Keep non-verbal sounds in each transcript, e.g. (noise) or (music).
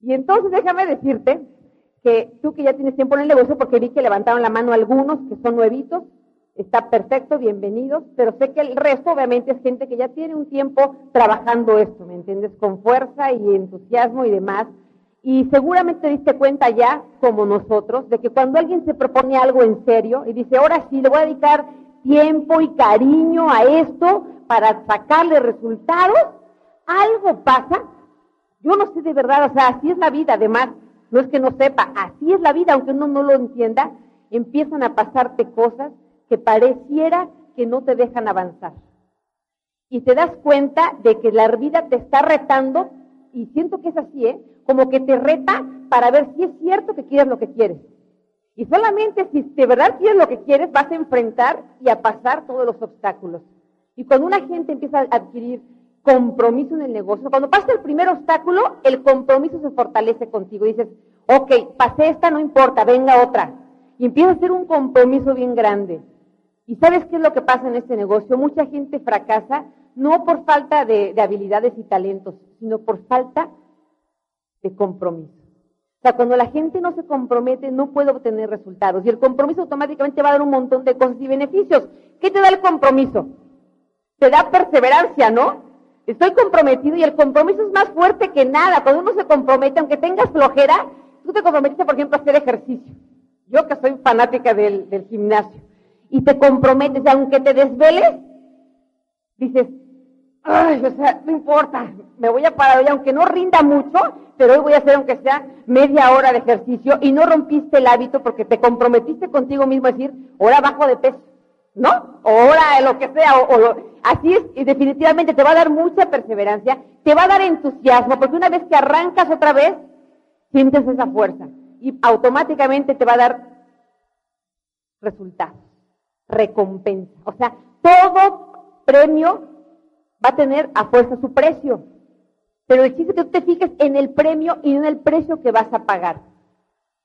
Y entonces déjame decirte que tú que ya tienes tiempo en el negocio, porque vi que levantaron la mano algunos que son nuevitos, está perfecto, bienvenidos, pero sé que el resto obviamente es gente que ya tiene un tiempo trabajando esto, ¿me entiendes? Con fuerza y entusiasmo y demás. Y seguramente te diste cuenta ya, como nosotros, de que cuando alguien se propone algo en serio y dice, ahora sí, le voy a dedicar tiempo y cariño a esto para sacarle resultados, algo pasa. Yo no sé de verdad, o sea, así es la vida, además, no es que no sepa, así es la vida, aunque uno no lo entienda, empiezan a pasarte cosas que pareciera que no te dejan avanzar. Y te das cuenta de que la vida te está retando, y siento que es así, ¿eh? Como que te reta para ver si es cierto que quieres lo que quieres. Y solamente si de verdad quieres lo que quieres, vas a enfrentar y a pasar todos los obstáculos. Y cuando una gente empieza a adquirir compromiso en el negocio, cuando pasa el primer obstáculo, el compromiso se fortalece contigo. Y dices, ok, pasé esta, no importa, venga otra. Y empieza a ser un compromiso bien grande. ¿Y sabes qué es lo que pasa en este negocio? Mucha gente fracasa no por falta de, habilidades y talentos, sino por falta de compromiso. O sea, cuando la gente no se compromete, no puede obtener resultados. Y el compromiso automáticamente va a dar un montón de cosas y beneficios. ¿Qué te da el compromiso? Te da perseverancia, ¿no? Estoy comprometido y el compromiso es más fuerte que nada. Cuando uno se compromete, aunque tengas flojera, tú te comprometiste, por ejemplo, a hacer ejercicio. Yo que soy fanática del gimnasio y te comprometes, aunque te desveles, dices, ay, o sea, no importa, me voy a parar hoy, aunque no rinda mucho, pero hoy voy a hacer aunque sea media hora de ejercicio y no rompiste el hábito porque te comprometiste contigo mismo a decir, ahora bajo de peso, ¿no? O ahora lo que sea, o, así es, y definitivamente te va a dar mucha perseverancia, te va a dar entusiasmo, porque una vez que arrancas otra vez, sientes esa fuerza y automáticamente te va a dar resultados recompensa. O sea, todo premio va a tener a fuerza su precio. Pero existe que tú te fijes en el premio y en el precio que vas a pagar.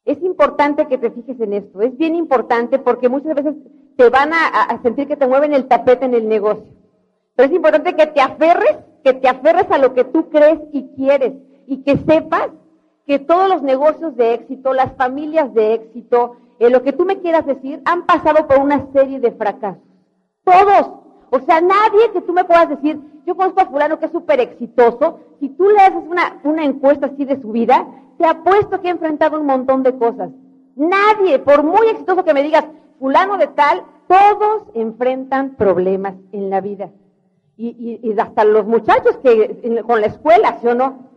Es importante que te fijes en esto. Es bien importante porque muchas veces te van a, sentir que te mueven el tapete en el negocio. Pero es importante que te aferres, que te aferres a lo que tú crees y quieres y que sepas que todos los negocios de éxito, las familias de éxito, en lo que tú me quieras decir, han pasado por una serie de fracasos. Todos. O sea, nadie que tú me puedas decir, yo conozco a fulano que es súper exitoso, si tú le haces una, una encuesta así de su vida, te apuesto que ha enfrentado un montón de cosas. Nadie, por muy exitoso que me digas, fulano de tal, todos enfrentan problemas en la vida. Y, y, hasta los muchachos que con la escuela, ¿sí o no?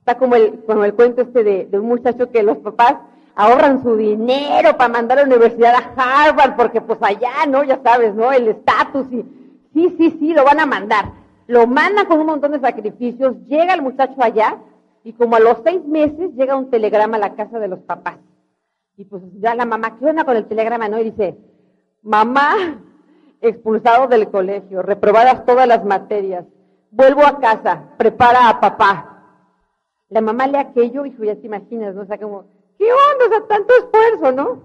Está como el, el cuento este de, de un muchacho que los papás ahorran su dinero para mandar a la universidad a Harvard, porque pues allá, ¿no? Ya sabes, ¿no? El estatus y sí, sí, sí, lo van a mandar. Lo mandan con un montón de sacrificios, llega el muchacho allá y como a los seis meses llega un telegrama a la casa de los papás. Y pues ya la mamá, ¿qué onda con el telegrama? ¿No? Y dice, mamá, expulsado del colegio, reprobadas todas las materias, vuelvo a casa, prepara a papá. La mamá lee aquello, hijo, ya te imaginas, ¿no? O sea, como, ¿Qué onda? O sea, tanto esfuerzo, ¿no?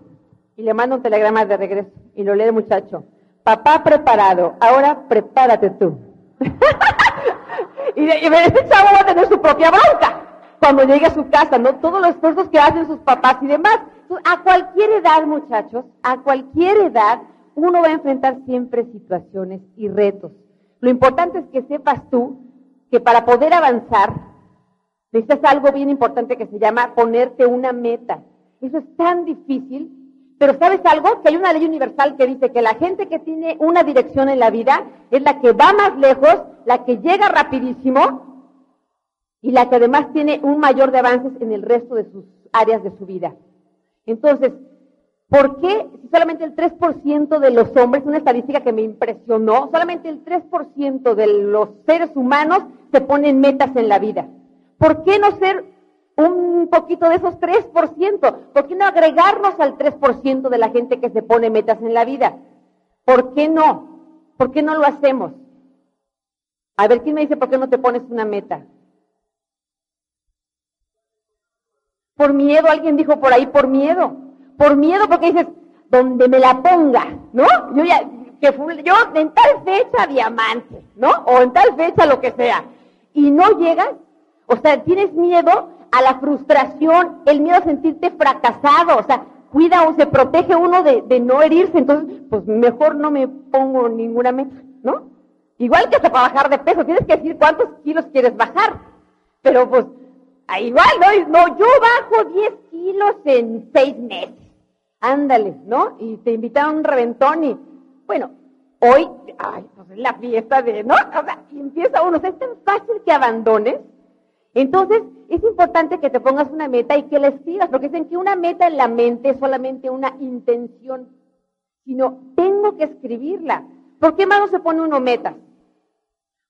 Y le manda un telegrama de regreso y lo lee el muchacho. Papá preparado, ahora prepárate tú. (laughs) y, y chavo va a tener su propia bronca cuando llegue a su casa, ¿no? Todos los esfuerzos que hacen sus papás y demás. A cualquier edad, muchachos, a cualquier edad, uno va a enfrentar siempre situaciones y retos. Lo importante es que sepas tú que para poder avanzar, Necesitas algo bien importante que se llama ponerte una meta. Eso es tan difícil, pero ¿sabes algo? Que hay una ley universal que dice que la gente que tiene una dirección en la vida es la que va más lejos, la que llega rapidísimo y la que además tiene un mayor de avances en el resto de sus áreas de su vida. Entonces, ¿por qué si solamente el 3% de los hombres, una estadística que me impresionó, solamente el 3% de los seres humanos se ponen metas en la vida? ¿Por qué no ser un poquito de esos 3%? ¿Por qué no agregarnos al 3% de la gente que se pone metas en la vida? ¿Por qué no? ¿Por qué no lo hacemos? A ver, ¿quién me dice por qué no te pones una meta? Por miedo, alguien dijo por ahí, por miedo. Por miedo porque dices, donde me la ponga, ¿no? Yo ya, que yo en tal fecha diamante, ¿no? O en tal fecha lo que sea. Y no llegas O sea, tienes miedo a la frustración, el miedo a sentirte fracasado, o sea, cuida o se protege uno de, de no herirse, entonces, pues mejor no me pongo ninguna meta, ¿no? Igual que hasta para bajar de peso, tienes que decir cuántos kilos quieres bajar, pero pues, ah, igual, ¿no? No, yo bajo 10 kilos en 6 meses, ándale, ¿no? Y te invitaron un reventón y, bueno, hoy, ay, pues es la fiesta de, ¿no? O sea, y empieza uno, o sea, es tan fácil que abandones. Entonces, es importante que te pongas una meta y que la escribas, porque dicen que una meta en la mente es solamente una intención, sino tengo que escribirla. ¿Por qué más no se pone uno metas?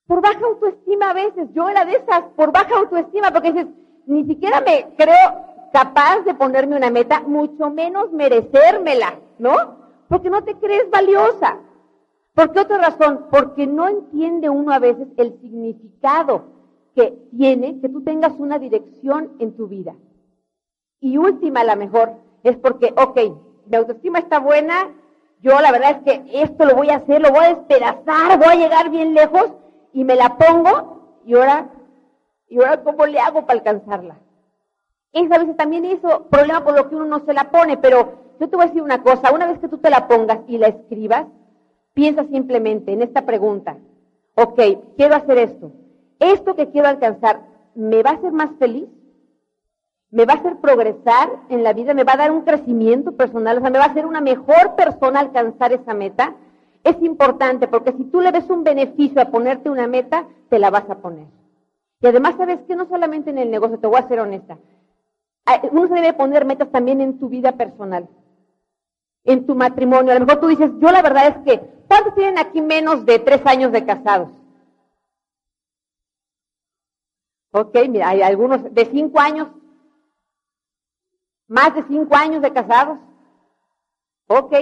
Por baja autoestima a veces, yo era de esas, por baja autoestima, porque dices, ni siquiera me creo capaz de ponerme una meta, mucho menos merecérmela, ¿no? Porque no te crees valiosa. ¿Por qué otra razón? Porque no entiende uno a veces el significado que tiene que tú tengas una dirección en tu vida. Y última, la mejor, es porque, ok, mi autoestima está buena, yo la verdad es que esto lo voy a hacer, lo voy a despedazar, voy a llegar bien lejos y me la pongo y ahora, y ahora ¿cómo le hago para alcanzarla? Esa a veces también hizo problema por lo que uno no se la pone, pero yo te voy a decir una cosa, una vez que tú te la pongas y la escribas, Piensa simplemente en esta pregunta. Ok, quiero hacer esto. ¿Esto que quiero alcanzar me va a hacer más feliz? ¿Me va a hacer progresar en la vida? ¿Me va a dar un crecimiento personal? O sea, ¿me va a hacer una mejor persona alcanzar esa meta? Es importante porque si tú le ves un beneficio a ponerte una meta, te la vas a poner. Y además, ¿sabes que No solamente en el negocio, te voy a ser honesta. Uno se debe poner metas también en tu vida personal en tu matrimonio. A lo mejor tú dices, yo la verdad es que, ¿cuántos tienen aquí menos de tres años de casados? Ok, mira, hay algunos de cinco años, más de cinco años de casados. Ok.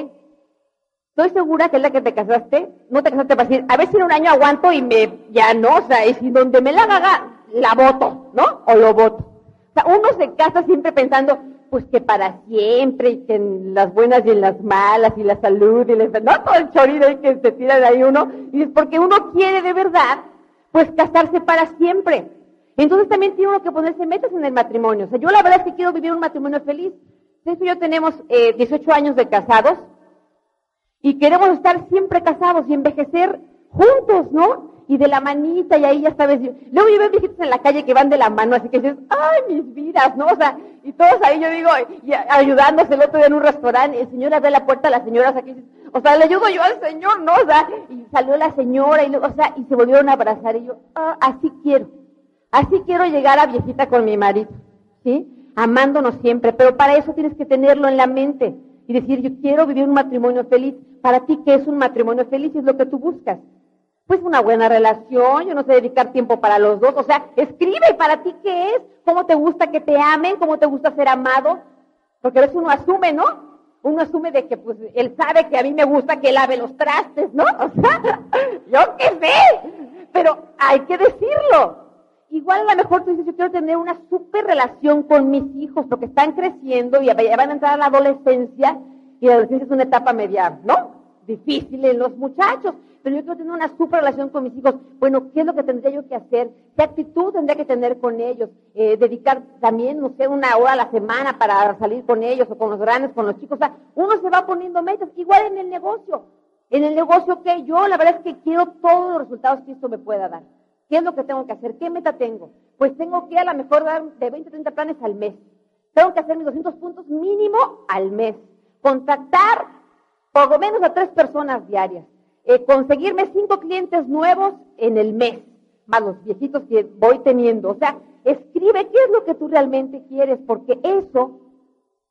Estoy segura que es la que te casaste, no te casaste para decir, a ver si en un año aguanto y me, ya no, o sea, y si donde me la haga, la voto, ¿no? O lo voto. O sea, uno se casa siempre pensando, pues que para siempre, y que en las buenas y en las malas, y la salud, y la no todo el chorizo que se tira de ahí uno, y es porque uno quiere de verdad, pues casarse para siempre. Entonces también tiene uno que ponerse metas en el matrimonio. O sea, yo la verdad es que quiero vivir un matrimonio feliz. De yo tenemos eh, 18 años de casados y queremos estar siempre casados y envejecer juntos, ¿no? y de la manita, y ahí ya sabes. Luego yo veo viejitos en la calle que van de la mano, así que dices, ¡ay, mis vidas! ¿no? O sea, y todos ahí yo digo, y ayudándose el otro día en un restaurante, el señor abre la puerta a las señoras aquí, o sea, le ayudo yo al señor, ¿no? O sea, y salió la señora, y luego, o sea, y se volvieron a abrazar, y yo, ah, así quiero, así quiero llegar a viejita con mi marido, ¿sí? Amándonos siempre, pero para eso tienes que tenerlo en la mente y decir, yo quiero vivir un matrimonio feliz. Para ti, ¿qué es un matrimonio feliz? Es lo que tú buscas. Pues una buena relación, yo no sé dedicar tiempo para los dos, o sea, escribe para ti qué es, cómo te gusta que te amen, cómo te gusta ser amado, porque a veces uno asume, ¿no? Uno asume de que pues él sabe que a mí me gusta que lave los trastes, ¿no? (laughs) O sea, yo qué sé, pero hay que decirlo. Igual a lo mejor tú dices, yo quiero tener una super relación con mis hijos, porque están creciendo y van a entrar a la adolescencia, y la adolescencia es una etapa media, ¿no? Difícil en los muchachos pero yo quiero tener una super relación con mis hijos. Bueno, ¿qué es lo que tendría yo que hacer? ¿Qué actitud tendría que tener con ellos? Eh, dedicar también, no sé, una hora a la semana para salir con ellos o con los grandes, con los chicos. O sea, uno se va poniendo metas, igual en el negocio. En el negocio, que yo la verdad es que quiero todos los resultados que esto me pueda dar. ¿Qué es lo que tengo que hacer? ¿Qué meta tengo? Pues tengo que a lo mejor dar de 20, 30 planes al mes. Tengo que hacer mis 200 puntos mínimo al mes. Contactar por lo menos a tres personas diarias eh, conseguirme cinco clientes nuevos en el mes, más los viejitos que voy teniendo. O sea, escribe qué es lo que tú realmente quieres, porque eso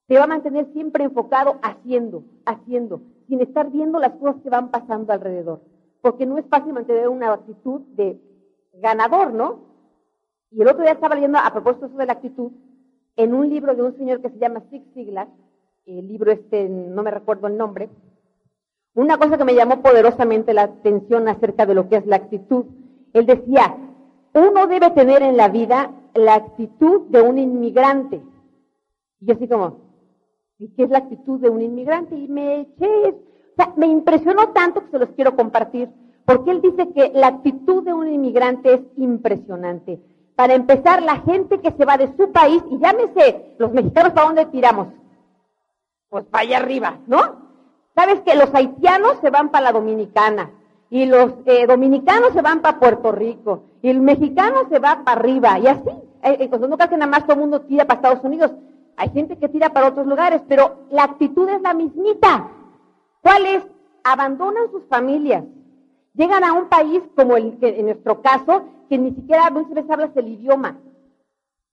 te va a mantener siempre enfocado haciendo, haciendo, sin estar viendo las cosas que van pasando alrededor. Porque no es fácil mantener una actitud de ganador, ¿no? Y el otro día estaba leyendo a propósito de la actitud en un libro de un señor que se llama Six Siglas, el libro este, no me recuerdo el nombre, una cosa que me llamó poderosamente la atención acerca de lo que es la actitud. Él decía, uno debe tener en la vida la actitud de un inmigrante. Y yo así como, ¿y qué es la actitud de un inmigrante? Y me eché, o sea, me impresionó tanto que se los quiero compartir, porque él dice que la actitud de un inmigrante es impresionante. Para empezar, la gente que se va de su país, y llámese, los mexicanos, ¿para dónde tiramos? Pues para allá arriba, ¿no? ¿Sabes que los haitianos se van para la dominicana? Y los eh, dominicanos se van para Puerto Rico. Y el mexicano se va para arriba. Y así. Eh, eh, pues no creas nada más todo el mundo tira para Estados Unidos. Hay gente que tira para otros lugares, pero la actitud es la mismita. ¿Cuál es? Abandonan sus familias. Llegan a un país como el que en nuestro caso, que ni siquiera muchas veces hablas el idioma.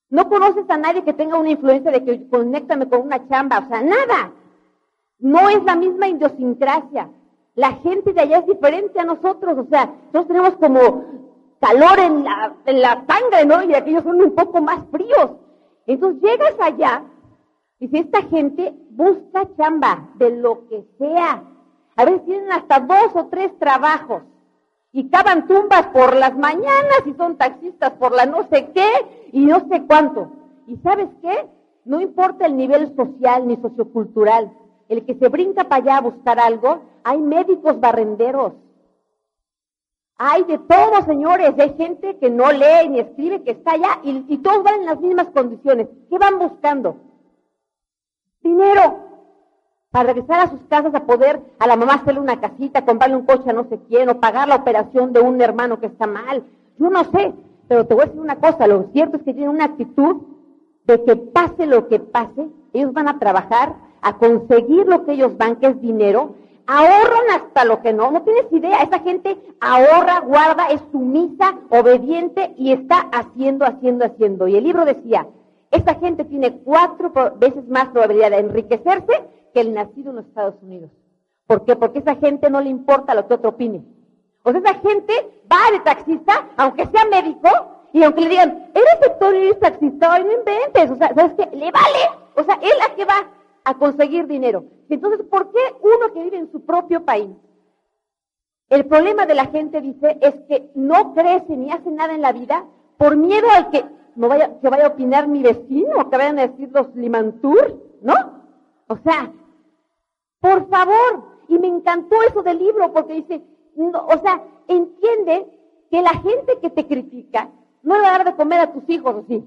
No conoces a nadie que tenga una influencia de que conéctame con una chamba, o sea, nada. No es la misma idiosincrasia. La gente de allá es diferente a nosotros, o sea, nosotros tenemos como calor en la, en la sangre, ¿no? Y aquellos son un poco más fríos. Entonces llegas allá, y dice, esta gente busca chamba de lo que sea. A veces tienen hasta dos o tres trabajos y cavan tumbas por las mañanas y son taxistas por la no sé qué y no sé cuánto. ¿Y sabes qué? No importa el nivel social ni sociocultural. El que se brinca para allá a buscar algo, hay médicos barrenderos. Hay de todo, señores. Hay gente que no lee ni escribe, que está allá y, y todos van en las mismas condiciones. ¿Qué van buscando? Dinero para regresar a sus casas a poder a la mamá hacerle una casita, comprarle un coche a no sé quién, o pagar la operación de un hermano que está mal. Yo no sé, pero te voy a decir una cosa, lo cierto es que tienen una actitud de que pase lo que pase, ellos van a trabajar a conseguir lo que ellos van, que es dinero, ahorran hasta lo que no, no tienes idea, esa gente ahorra, guarda, es sumisa, obediente y está haciendo, haciendo, haciendo. Y el libro decía, esta gente tiene cuatro veces más probabilidad de enriquecerse que el nacido en los Estados Unidos. ¿Por qué? Porque esa gente no le importa lo que otro opine. O sea, esa gente va de taxista, aunque sea médico, y aunque le digan, eres doctor y eres taxista, no inventes. O sea, ¿sabes qué? Le vale. O sea, él a qué va a conseguir dinero. Entonces, ¿por qué uno que vive en su propio país? El problema de la gente, dice, es que no crece ni hace nada en la vida por miedo al que no vaya, que vaya a opinar mi vecino, que vayan a decir los limantur, ¿no? O sea, por favor, y me encantó eso del libro porque dice, o sea, entiende que la gente que te critica no le va a dar de comer a tus hijos, ¿o sí?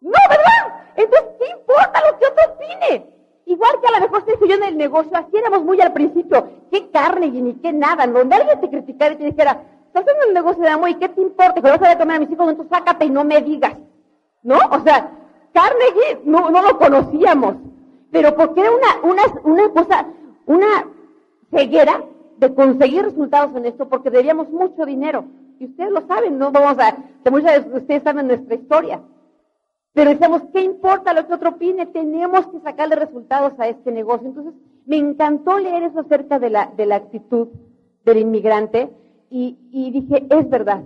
No, ¿verdad? Entonces, ¿qué importa lo que otro opine? Igual que a lo mejor te dije yo en el negocio, así éramos muy al principio, qué carne y ni qué nada, donde alguien te criticara y te dijera, estás haciendo un negocio de amor y qué te importa, que vas a dar de comer a mis hijos, entonces sácate y no me digas, ¿no? O sea, Carnegie no, no lo conocíamos, pero porque era una, una, una cosa, una ceguera de conseguir resultados en esto, porque debíamos mucho dinero. Y ustedes lo saben, no vamos a, muchas de ustedes saben nuestra historia. Pero decíamos, ¿qué importa lo que otro opine? Tenemos que sacarle resultados a este negocio. Entonces, me encantó leer eso acerca de la, de la actitud del inmigrante y, y dije, es verdad.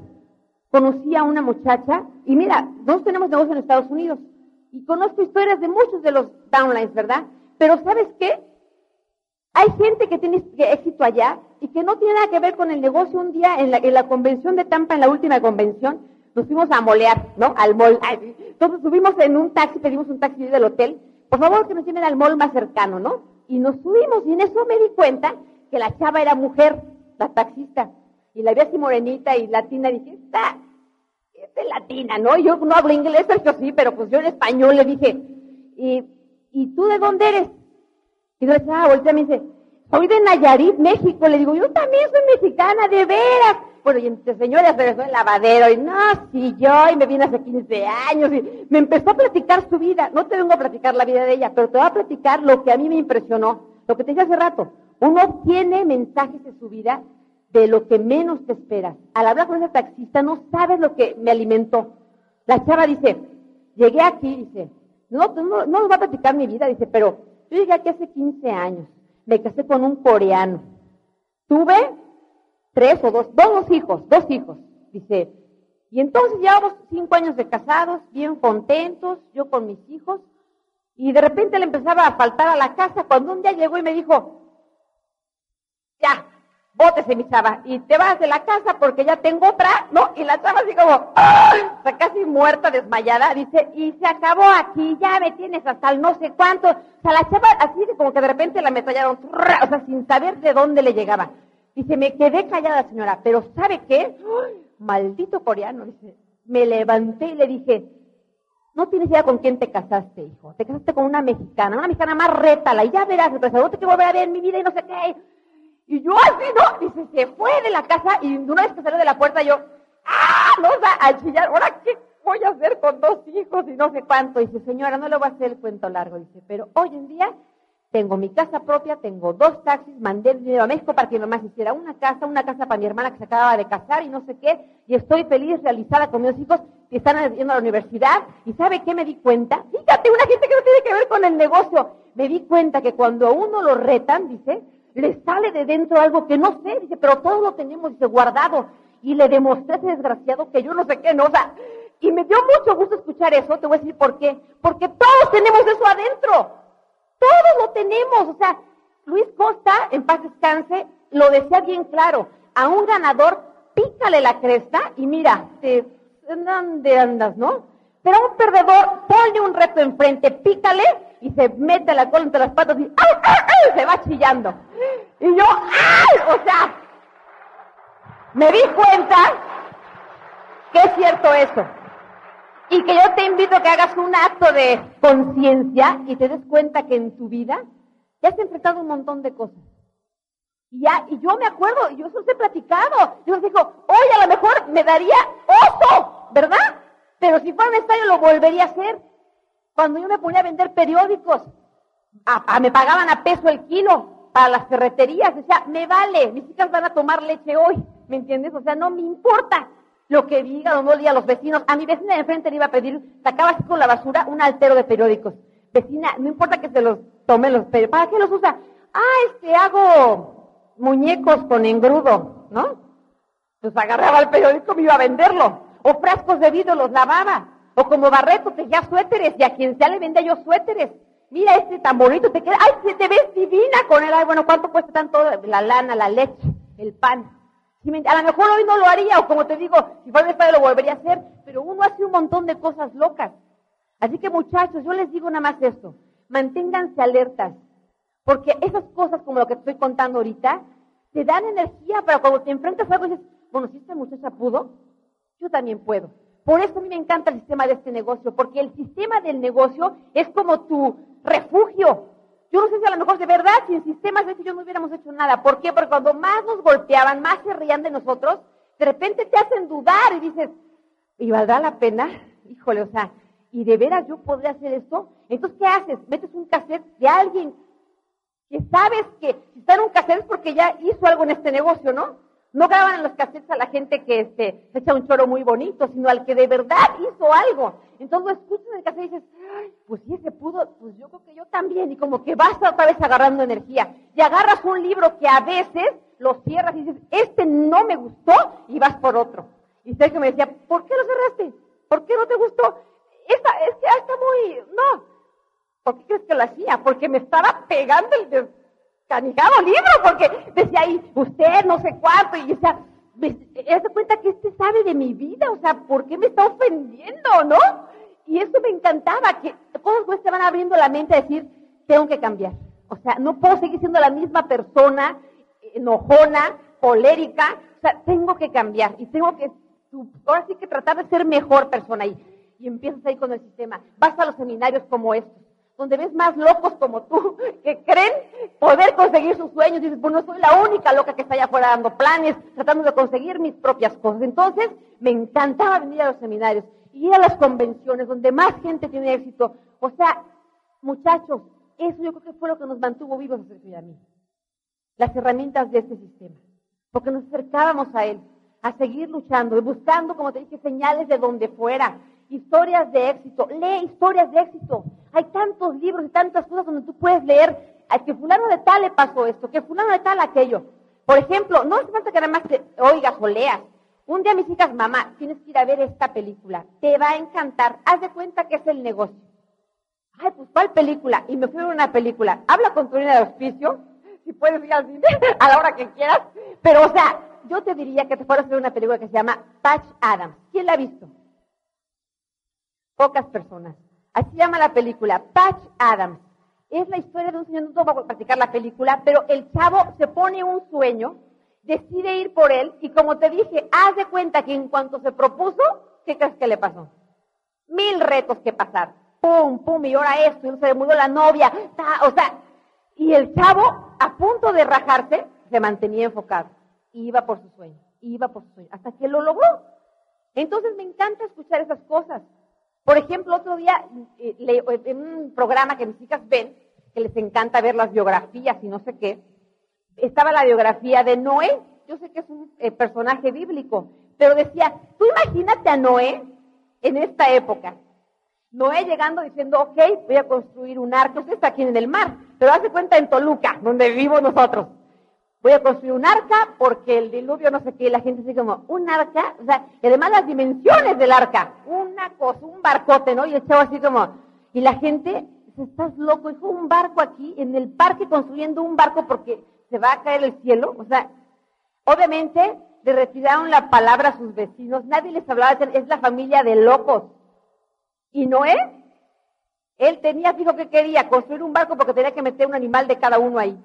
Conocí a una muchacha y mira, nosotros tenemos negocio en Estados Unidos y conozco historias de muchos de los downlines, ¿verdad? Pero ¿sabes qué? Hay gente que tiene éxito allá y que no tiene nada que ver con el negocio. Un día en la, en la convención de Tampa, en la última convención, nos fuimos a molear, ¿no? Al mall. Entonces subimos en un taxi, pedimos un taxi del hotel. Por favor, que nos lleven al mall más cercano, ¿no? Y nos subimos y en eso me di cuenta que la chava era mujer, la taxista. Y la vi así morenita y latina. Y dije, está latina, ¿no? Yo no hablo inglés, yo sí, pero pues yo en español le dije, ¿y, ¿y tú de dónde eres? Y yo dije, ah, voltea me dice, soy de Nayarit, México. Le digo, yo también soy mexicana, de veras. Bueno, y entre señoras regresó el lavadero, y no, sí, yo, y me vine hace 15 años, y me empezó a platicar su vida. No te vengo a platicar la vida de ella, pero te voy a platicar lo que a mí me impresionó, lo que te dije hace rato. Uno tiene mensajes de su vida de lo que menos te esperas. Al hablar con ese taxista no sabes lo que me alimentó. La chava dice, llegué aquí, dice, no, no, no nos va a platicar mi vida, dice, pero yo llegué aquí hace 15 años, me casé con un coreano, tuve tres o dos, dos hijos, dos hijos, dice, y entonces llevamos cinco años de casados, bien contentos, yo con mis hijos, y de repente le empezaba a faltar a la casa cuando un día llegó y me dijo, ya, bótese mi chava, y te vas de la casa porque ya tengo otra, ¿no? Y la chava así como, ¡ah! casi muerta, desmayada, dice, y se acabó aquí, ya me tienes hasta el no sé cuánto. O sea, la chava así como que de repente la metallaron, o sea, sin saber de dónde le llegaba. Dice, me quedé callada, señora, pero ¿sabe qué? Maldito coreano, dice, me levanté y le dije, no tienes idea con quién te casaste, hijo. Te casaste con una mexicana, una mexicana más rétala, y ya verás, no te quiero volver a ver en mi vida y no sé qué. Y yo así, ¿no? Dice, se fue de la casa y una vez que salió de la puerta yo, ¡ah! No, o sea, a chillar, ¿ahora qué voy a hacer con dos hijos y no sé cuánto? Dice, señora, no le voy a hacer el cuento largo. Dice, pero hoy en día tengo mi casa propia, tengo dos taxis, mandé el dinero a México para que mamá hiciera una casa, una casa para mi hermana que se acababa de casar y no sé qué, y estoy feliz, realizada con mis hijos que están yendo a la universidad. ¿Y sabe qué me di cuenta? Fíjate, una gente que no tiene que ver con el negocio. Me di cuenta que cuando a uno lo retan, dice, le sale de dentro algo que no sé, dice, pero todos lo tenemos, dice, guardado. Y le demostré a ese desgraciado que yo no sé qué, no, o y me dio mucho gusto escuchar eso, te voy a decir por qué. Porque todos tenemos eso adentro. Todos lo tenemos. O sea, Luis Costa, en paz descanse, lo decía bien claro. A un ganador, pícale la cresta y mira, te, ¿dónde andas, no? Pero a un perdedor, ponle un reto enfrente, pícale y se mete la cola entre las patas y ¡ay, ay, ay! se va chillando. Y yo, ¡ay! O sea, me di cuenta que es cierto eso. Y que yo te invito a que hagas un acto de conciencia y te des cuenta que en tu vida ya has enfrentado un montón de cosas. Y, ya, y yo me acuerdo, yo eso os he platicado. Les digo, hoy a lo mejor me daría oso, ¿verdad? Pero si fuera estadio lo volvería a hacer. Cuando yo me ponía a vender periódicos, me pagaban a peso el kilo para las ferreterías. Sea, me vale, mis hijas van a tomar leche hoy, ¿me entiendes? O sea, no me importa lo que diga o no diga los vecinos. A mi vecina de enfrente le iba a pedir, sacaba así con la basura un altero de periódicos. Vecina, no importa que se los tome los periódicos. ¿Para qué los usa? Ah, este, hago muñecos con engrudo, ¿no? Pues agarraba el periódico y me iba a venderlo. O frascos de vidrio los lavaba. O como Barreto ya suéteres y a quien sea le vendía yo suéteres. Mira este tan bonito, te queda, ay, te ves divina con él. Ay, bueno, ¿cuánto cuesta tanto la lana, la leche, el pan? A lo mejor hoy no lo haría, o como te digo, si fuera padre lo volvería a hacer, pero uno hace un montón de cosas locas. Así que muchachos, yo les digo nada más esto, manténganse alertas, porque esas cosas como lo que estoy contando ahorita, te dan energía para cuando te enfrentas a algo y dices, bueno, si esta muchacha pudo, yo también puedo. Por eso a mí me encanta el sistema de este negocio, porque el sistema del negocio es como tu refugio. Yo no sé si a lo mejor de verdad, sin sistemas de yo no hubiéramos hecho nada. ¿Por qué? Porque cuando más nos golpeaban, más se rían de nosotros, de repente te hacen dudar y dices, ¿y valdrá la pena? Híjole, o sea, ¿y de veras yo podría hacer esto? Entonces, ¿qué haces? Metes un cassette de alguien que sabes que si está en un cassette es porque ya hizo algo en este negocio, ¿no? No graban en los cassettes a la gente que este, echa un choro muy bonito, sino al que de verdad hizo algo. Entonces lo escuchas en el cassette y dices, pues si ese pudo, pues yo creo que yo también. Y como que vas otra vez agarrando energía. Y agarras un libro que a veces lo cierras y dices, este no me gustó, y vas por otro. Y que me decía, ¿por qué lo cerraste? ¿Por qué no te gustó? Esta, es que está muy, no. ¿Por qué crees que lo hacía? Porque me estaba pegando el canijado libro, porque decía ahí, usted no sé cuánto, y decía, me das cuenta que este sabe de mi vida, o sea, ¿por qué me está ofendiendo, no? Y eso me encantaba, que todos se van abriendo la mente a decir, tengo que cambiar. O sea, no puedo seguir siendo la misma persona, enojona, colérica, o sea, tengo que cambiar y tengo que, ahora sí que tratar de ser mejor persona y, y empiezas ahí con el sistema. Vas a los seminarios como estos donde ves más locos como tú (laughs) que creen poder conseguir sus sueños. Dices, pues no soy la única loca que está allá afuera dando planes, tratando de conseguir mis propias cosas. Entonces, me encantaba venir a los seminarios y ir a las convenciones donde más gente tiene éxito. O sea, muchachos, eso yo creo que fue lo que nos mantuvo vivos a Sergio a mí. Las herramientas de este sistema. Porque nos acercábamos a él, a seguir luchando y buscando, como te dije, señales de donde fuera historias de éxito. Lee historias de éxito. Hay tantos libros y tantas cosas donde tú puedes leer que fulano de tal le pasó esto, que fulano de tal aquello. Por ejemplo, no hace falta que nada más te oigas o leas. Un día mis hijas, mamá, tienes que ir a ver esta película. Te va a encantar. Haz de cuenta que es el negocio. Ay, pues ¿cuál película? Y me fui a ver una película. Habla con tu línea de auspicio. Si puedes ir al cine (laughs) a la hora que quieras. Pero, o sea, yo te diría que te fueras a ver una película que se llama Patch Adams. ¿Quién la ha visto? Pocas personas. Así llama la película, Patch Adams. Es la historia de un señor, no a practicar la película, pero el chavo se pone un sueño, decide ir por él y como te dije, haz de cuenta que en cuanto se propuso, ¿qué crees que le pasó? Mil retos que pasar. Pum, pum, y ahora esto, y se le la novia. o sea, y el chavo, a punto de rajarse, se mantenía enfocado. Iba por su sueño, iba por su sueño, hasta que lo logró. Entonces me encanta escuchar esas cosas. Por ejemplo, otro día, eh, en un programa que mis hijas ven, que les encanta ver las biografías y no sé qué, estaba la biografía de Noé. Yo sé que es un eh, personaje bíblico, pero decía, tú imagínate a Noé en esta época. Noé llegando diciendo, ok, voy a construir un arca. Usted está aquí en el mar, pero hace cuenta en Toluca, donde vivimos nosotros. Voy a construir un arca porque el diluvio no sé qué, la gente dice como, un arca, o sea, y además las dimensiones del arca, una cosa, un barcote, ¿no? Y el chavo así como, y la gente, estás loco, hijo, un barco aquí, en el parque construyendo un barco porque se va a caer el cielo. O sea, obviamente le retiraron la palabra a sus vecinos, nadie les hablaba, es la familia de locos. Y Noé, él tenía, fijo que quería, construir un barco porque tenía que meter un animal de cada uno ahí.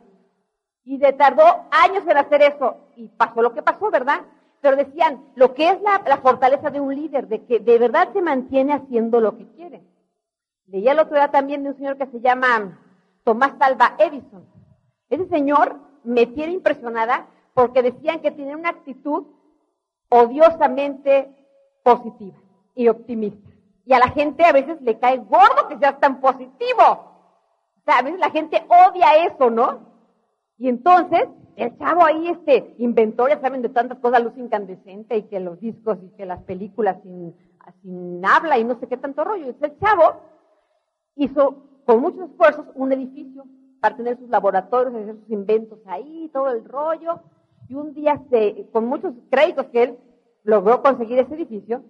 Y le tardó años en hacer eso. Y pasó lo que pasó, ¿verdad? Pero decían, lo que es la, fortaleza de un líder, de que de verdad se mantiene haciendo lo que quiere. Leía el otro día también de un señor que se llama Tomás Salva Edison. Ese señor me tiene impresionada porque decían que tenía una actitud odiosamente positiva y optimista. Y a la gente a veces le cae gordo que seas tan positivo. O sea, a veces la gente odia eso, ¿no? Y entonces, el chavo ahí, este, inventó, ya saben, de tantas cosas, luz incandescente y que los discos y que las películas sin, sin habla y no sé qué tanto rollo. Entonces, el chavo hizo con muchos esfuerzos un edificio para tener sus laboratorios, hacer sus inventos ahí, todo el rollo. Y un día, se, con muchos créditos que él logró conseguir ese edificio,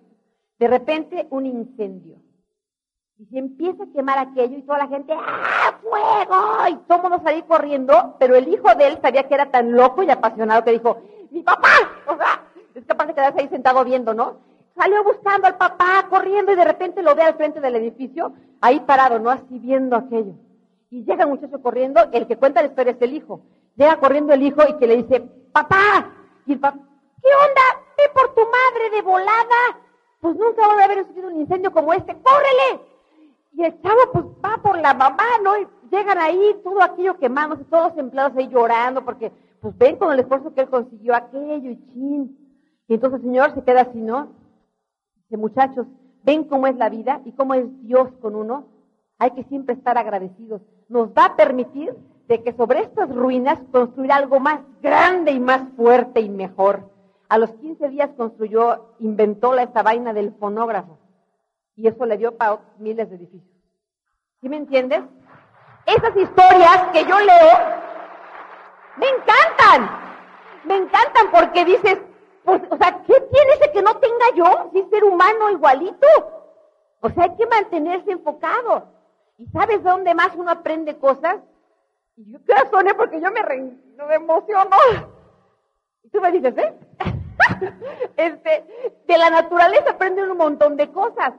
de repente un incendio. Y se empieza a quemar aquello y toda la gente, ¡ah, fuego! Y todo mundo salía corriendo, pero el hijo de él sabía que era tan loco y apasionado que dijo, ¡mi papá! O sea, es capaz de quedarse ahí sentado viendo, ¿no? Salió buscando al papá, corriendo y de repente lo ve al frente del edificio, ahí parado, ¿no? Así viendo aquello. Y llega el muchacho corriendo, el que cuenta la historia es el hijo. Llega corriendo el hijo y que le dice, papá. Y papá, ¿qué onda? Ve por tu madre de volada. Pues nunca va a haber sucedido un incendio como este. ¡Córrele! Y el chavo pues va por la mamá, ¿no? Y llegan ahí todo aquello quemándose, todos empleados ahí llorando porque pues ven con el esfuerzo que él consiguió aquello y chin. Y entonces el Señor se queda así, ¿no? Dice, muchachos, ven cómo es la vida y cómo es Dios con uno. Hay que siempre estar agradecidos nos va a permitir de que sobre estas ruinas construir algo más grande y más fuerte y mejor. A los 15 días construyó, inventó la, esta vaina del fonógrafo y eso le dio para miles de edificios. ¿Sí me entiendes? Esas historias que yo leo me encantan, me encantan porque dices, pues, o sea, ¿qué tiene ese que no tenga yo? Si ser humano igualito. O sea, hay que mantenerse enfocado. ¿Y sabes dónde más uno aprende cosas? Y yo qué soné porque yo me, me emociono. Y tú me dices, ¿eh? (laughs) este, de la naturaleza aprenden un montón de cosas.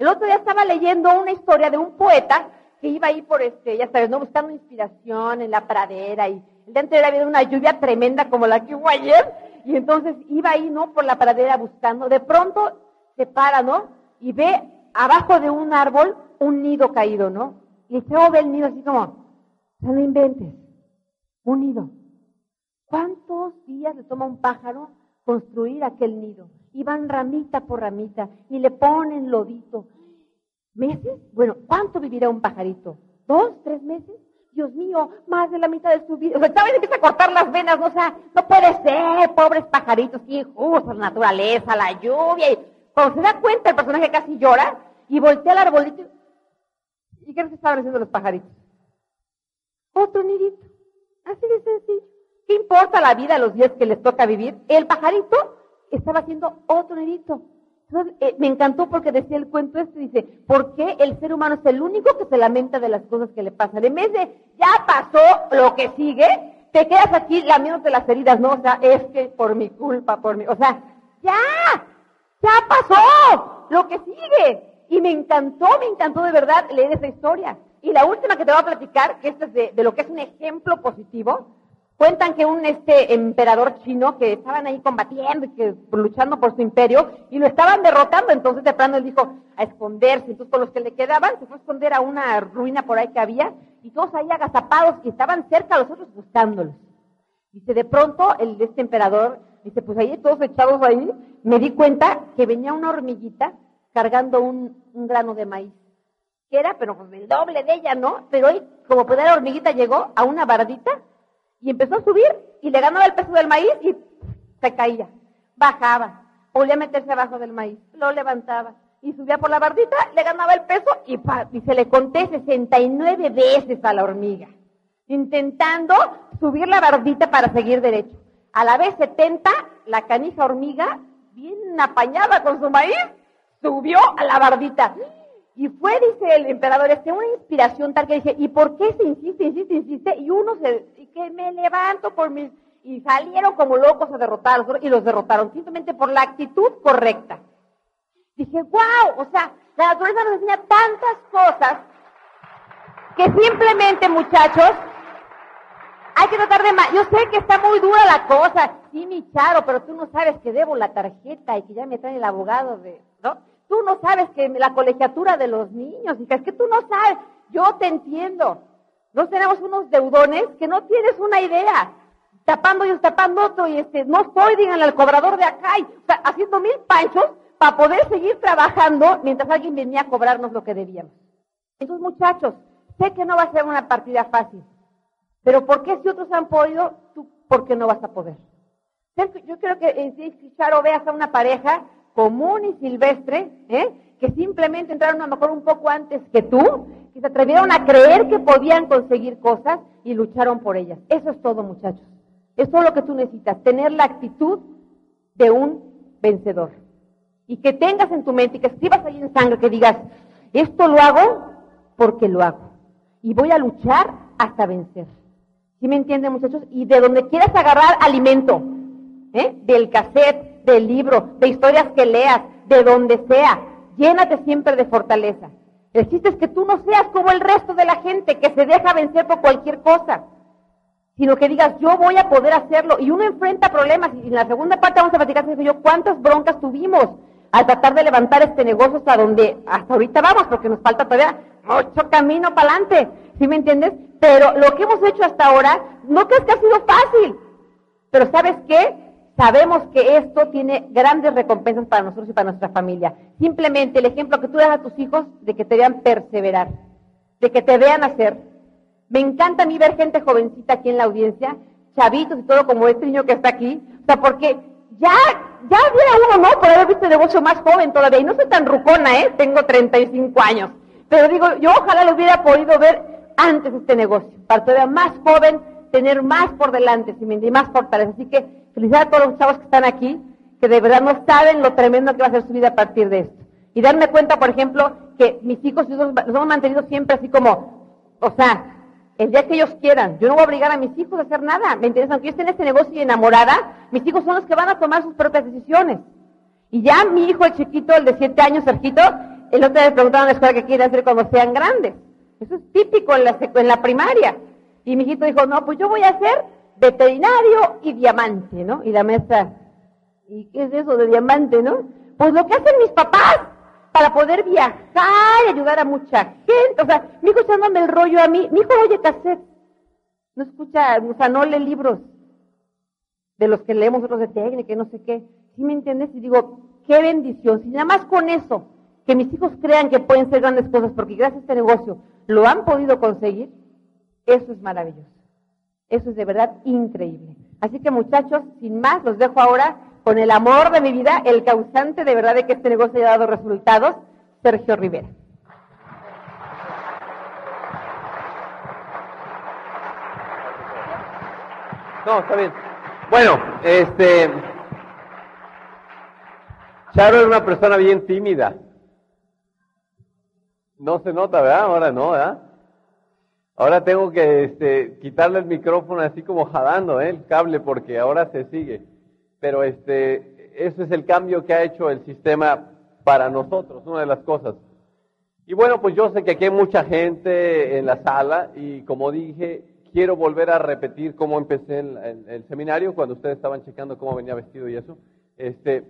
El otro día estaba leyendo una historia de un poeta que iba ahí por este, ya sabes, ¿no? Buscando inspiración en la pradera y el día anterior había una lluvia tremenda como la que hubo ayer y entonces iba ahí, ¿no? Por la pradera buscando. De pronto se para, ¿no? Y ve abajo de un árbol un nido caído, ¿no? Y chavo ve el nido así como, no lo inventes, un nido. ¿Cuántos días le toma un pájaro construir aquel nido? Y van ramita por ramita y le ponen lodito. ¿Meses? Bueno, ¿cuánto vivirá un pajarito? ¿Dos, tres meses? Dios mío, más de la mitad de su vida. O sea, ¿sabes? Empieza a cortar las venas, ¿no? O sea, no puede ser, pobres pajaritos, qué la naturaleza, la lluvia. Y cuando se da cuenta, el personaje casi llora y voltea al arbolito ¿Y qué se estaban haciendo los pajaritos? Otro nidito. Así de sencillo. ¿Qué importa la vida, los días que les toca vivir? El pajarito estaba haciendo otro nidito. Eh, me encantó porque decía el cuento este, dice, ¿por qué el ser humano es el único que se lamenta de las cosas que le pasan? En vez de, ya pasó lo que sigue, te quedas aquí lamiéndote las heridas, ¿no? O sea, es que por mi culpa, por mi, o sea, ya, ya pasó lo que sigue. Y me encantó, me encantó de verdad leer esa historia. Y la última que te voy a platicar, que esta es de, lo que es un ejemplo positivo, Cuentan que un este emperador chino que estaban ahí combatiendo, que luchando por su imperio, y lo estaban derrotando, entonces de plano él dijo a esconderse, entonces con los que le quedaban se fue a esconder a una ruina por ahí que había, y todos ahí agazapados, y estaban cerca los otros buscándolos. Dice, de pronto el este emperador, dice, pues ahí todos echados ahí, me di cuenta que venía una hormiguita cargando un, grano de maíz que era, pero pues el doble de ella, ¿no? Pero hoy, como pues la hormiguita llegó a una bardita y empezó a subir y le ganaba el peso del maíz y se caía, bajaba, volvía a meterse abajo del maíz, lo levantaba y subía por la bardita, le ganaba el peso y, se le conté 69 veces a la hormiga, intentando subir la bardita para seguir derecho. A la vez 70, la canija hormiga, bien apañada con su maíz, subió a la bardita. Y fue, dice el emperador, este, una inspiración tal que dice, ¿y por qué se insiste, insiste, insiste? Y uno se, que me levanto por mis, y salieron como locos a derrotar y los derrotaron, simplemente por la actitud correcta. Dije, wow, o sea, la naturaleza nos enseña tantas cosas que simplemente, muchachos, hay que tratar de... Yo sé que está muy dura la cosa, sí, mi charo, pero tú no sabes que debo la tarjeta y que ya me trae el abogado de... ¿no? Tú no sabes que la colegiatura de los niños, hija, es que tú no sabes. Yo te entiendo. Nos tenemos unos deudones que no tienes una idea. Tapando y tapando otro y este, no estoy, díganle al cobrador de acá, y, o haciendo mil panchos para poder seguir trabajando mientras alguien venía a cobrarnos lo que debíamos. Entonces, muchachos, sé que no va a ser una partida fácil, pero ¿por qué si otros han podido, tú, por qué no vas a poder? Yo creo que eh, si Charo veas a una pareja común y silvestre, ¿eh? que simplemente entraron a lo mejor un poco antes que tú, que se atrevieron a creer que podían conseguir cosas y lucharon por ellas. Eso es todo, muchachos. Es todo lo que tú necesitas, tener la actitud de un vencedor. Y que tengas en tu mente y que escribas ahí en sangre, que digas, esto lo hago porque lo hago. Y voy a luchar hasta vencer. ¿Sí me entienden, muchachos? Y de donde quieras agarrar alimento, ¿eh? del cassette, del libro, de historias que leas, de donde sea. Llénate siempre de fortaleza. El chiste es que tú no seas como el resto de la gente que se deja vencer por cualquier cosa, sino que digas, yo voy a poder hacerlo. Y uno enfrenta problemas. Y en la segunda parte vamos a platicar, yo, cuántas broncas tuvimos al tratar de levantar este negocio hasta donde hasta ahorita vamos, porque nos falta todavía mucho camino para adelante. ¿Sí me entiendes? Pero lo que hemos hecho hasta ahora, no crees que ha sido fácil. Pero ¿sabes qué? Sabemos que esto tiene grandes recompensas para nosotros y para nuestra familia. Simplemente el ejemplo que tú das a tus hijos de que te vean perseverar, de que te vean hacer. Me encanta a mí ver gente jovencita aquí en la audiencia, chavitos y todo como este niño que está aquí. O sea, porque ya, ya había uno, ¿no? Por haber visto negocio más joven todavía. Y no soy tan rucona, ¿eh? Tengo 35 años. Pero digo, yo ojalá lo hubiera podido ver antes este negocio, para todavía más joven, tener más por delante, y más fortaleza. Así que Felicidades a todos los chavos que están aquí, que de verdad no saben lo tremendo que va a ser su vida a partir de esto. Y darme cuenta, por ejemplo, que mis hijos los hemos mantenido siempre así como, o sea, el día que ellos quieran. Yo no voy a obligar a mis hijos a hacer nada. ¿Me entiendes? Aunque yo esté en este negocio y enamorada, mis hijos son los que van a tomar sus propias decisiones. Y ya mi hijo, el chiquito, el de siete años, Sergito, el otro día le preguntaron en la escuela qué quiere hacer cuando sean grandes. Eso es típico en la, en la primaria. Y mi hijito dijo, no, pues yo voy a hacer veterinario y diamante, ¿no? Y la maestra, ¿y qué es eso de diamante, no? Pues lo que hacen mis papás para poder viajar y ayudar a mucha gente. O sea, mi hijo echándome el rollo a mí. Mi hijo oye cassette. No escucha, o sea, no lee libros de los que leemos otros de técnica y no sé qué. ¿Sí me entiendes? Y digo, qué bendición. Si nada más con eso, que mis hijos crean que pueden ser grandes cosas porque gracias a este negocio lo han podido conseguir, eso es maravilloso. Eso es de verdad increíble. Así que muchachos, sin más, los dejo ahora con el amor de mi vida, el causante de verdad de que este negocio haya dado resultados, Sergio Rivera. No, está bien. Bueno, este. Charo es una persona bien tímida. No se nota, ¿verdad? Ahora no, ¿verdad? Ahora tengo que este, quitarle el micrófono así como jalando ¿eh? el cable porque ahora se sigue. Pero este, eso es el cambio que ha hecho el sistema para nosotros, una de las cosas. Y bueno, pues yo sé que aquí hay mucha gente en la sala y como dije, quiero volver a repetir cómo empecé el seminario cuando ustedes estaban checando cómo venía vestido y eso. Este,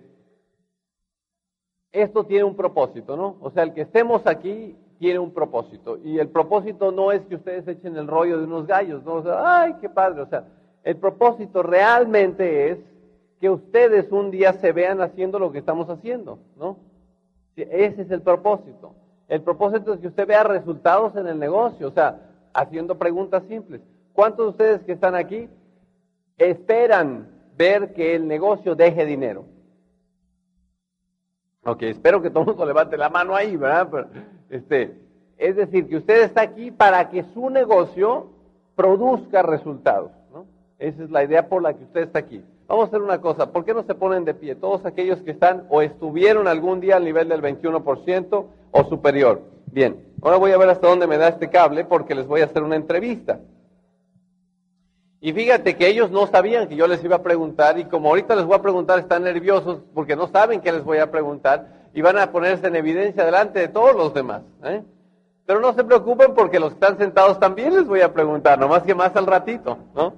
esto tiene un propósito, ¿no? O sea, el que estemos aquí tiene un propósito. Y el propósito no es que ustedes echen el rollo de unos gallos, ¿no? O ay, qué padre. O sea, el propósito realmente es que ustedes un día se vean haciendo lo que estamos haciendo, ¿no? Ese es el propósito. El propósito es que usted vea resultados en el negocio, o sea, haciendo preguntas simples. ¿Cuántos de ustedes que están aquí esperan ver que el negocio deje dinero? Ok, espero que todo el mundo levante la mano ahí, ¿verdad? Pero, este, es decir, que usted está aquí para que su negocio produzca resultados, ¿no? Esa es la idea por la que usted está aquí. Vamos a hacer una cosa, ¿por qué no se ponen de pie todos aquellos que están o estuvieron algún día al nivel del 21% o superior? Bien, ahora voy a ver hasta dónde me da este cable porque les voy a hacer una entrevista. Y fíjate que ellos no sabían que yo les iba a preguntar y como ahorita les voy a preguntar están nerviosos porque no saben qué les voy a preguntar y van a ponerse en evidencia delante de todos los demás. ¿eh? Pero no se preocupen porque los que están sentados también les voy a preguntar, nomás que más al ratito, ¿no?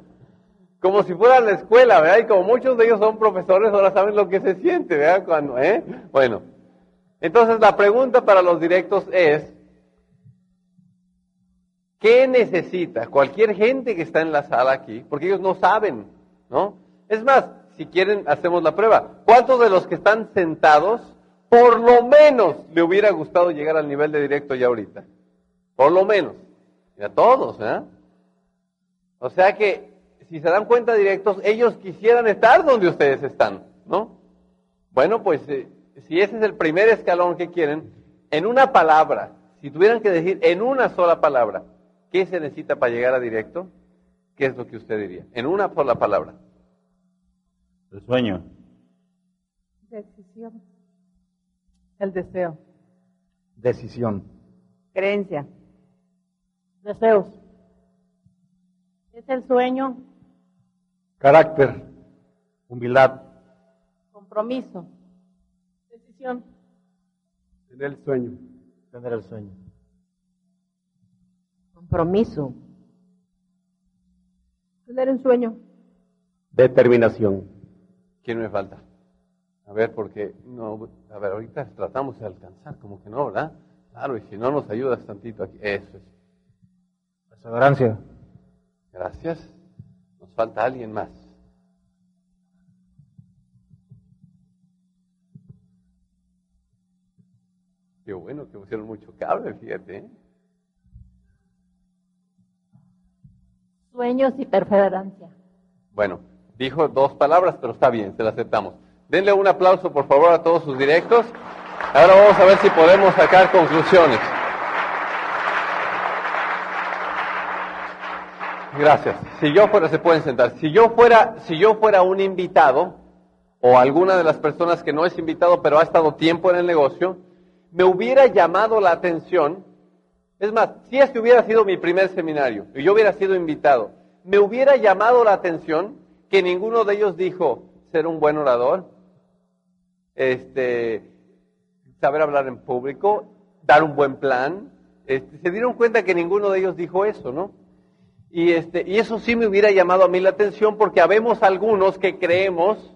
Como si fuera la escuela, ¿verdad? Y como muchos de ellos son profesores, ahora saben lo que se siente, ¿verdad? Cuando, ¿eh? Bueno, entonces la pregunta para los directos es, ¿Qué necesita cualquier gente que está en la sala aquí? Porque ellos no saben, ¿no? Es más, si quieren, hacemos la prueba. ¿Cuántos de los que están sentados, por lo menos, le hubiera gustado llegar al nivel de directo ya ahorita? Por lo menos. Y a todos, ¿eh? O sea que, si se dan cuenta directos, ellos quisieran estar donde ustedes están, ¿no? Bueno, pues, eh, si ese es el primer escalón que quieren, en una palabra, si tuvieran que decir en una sola palabra, ¿Qué se necesita para llegar a directo? ¿Qué es lo que usted diría? En una sola palabra. El sueño. Decisión. El deseo. Decisión. Creencia. Deseos. Es el sueño. Carácter. Humildad. Compromiso. Decisión. Tener el sueño. Tener el sueño. Compromiso. Tener un sueño. Determinación. ¿Quién me falta? A ver, porque no, a ver, ahorita tratamos de alcanzar, como que no, ¿verdad? Claro, y si no nos ayudas tantito aquí, eso es. Perseverancia. Gracias. Nos falta alguien más. Qué bueno que pusieron mucho cable, fíjate. ¿eh? Sueños y perseverancia. Bueno, dijo dos palabras, pero está bien, se la aceptamos. Denle un aplauso, por favor, a todos sus directos. Ahora vamos a ver si podemos sacar conclusiones. Gracias. Si yo fuera, se pueden sentar. Si yo fuera, si yo fuera un invitado o alguna de las personas que no es invitado, pero ha estado tiempo en el negocio, me hubiera llamado la atención. Es más, si este hubiera sido mi primer seminario y yo hubiera sido invitado, me hubiera llamado la atención que ninguno de ellos dijo ser un buen orador, este, saber hablar en público, dar un buen plan. Este, se dieron cuenta que ninguno de ellos dijo eso, ¿no? Y, este, y eso sí me hubiera llamado a mí la atención porque habemos algunos que creemos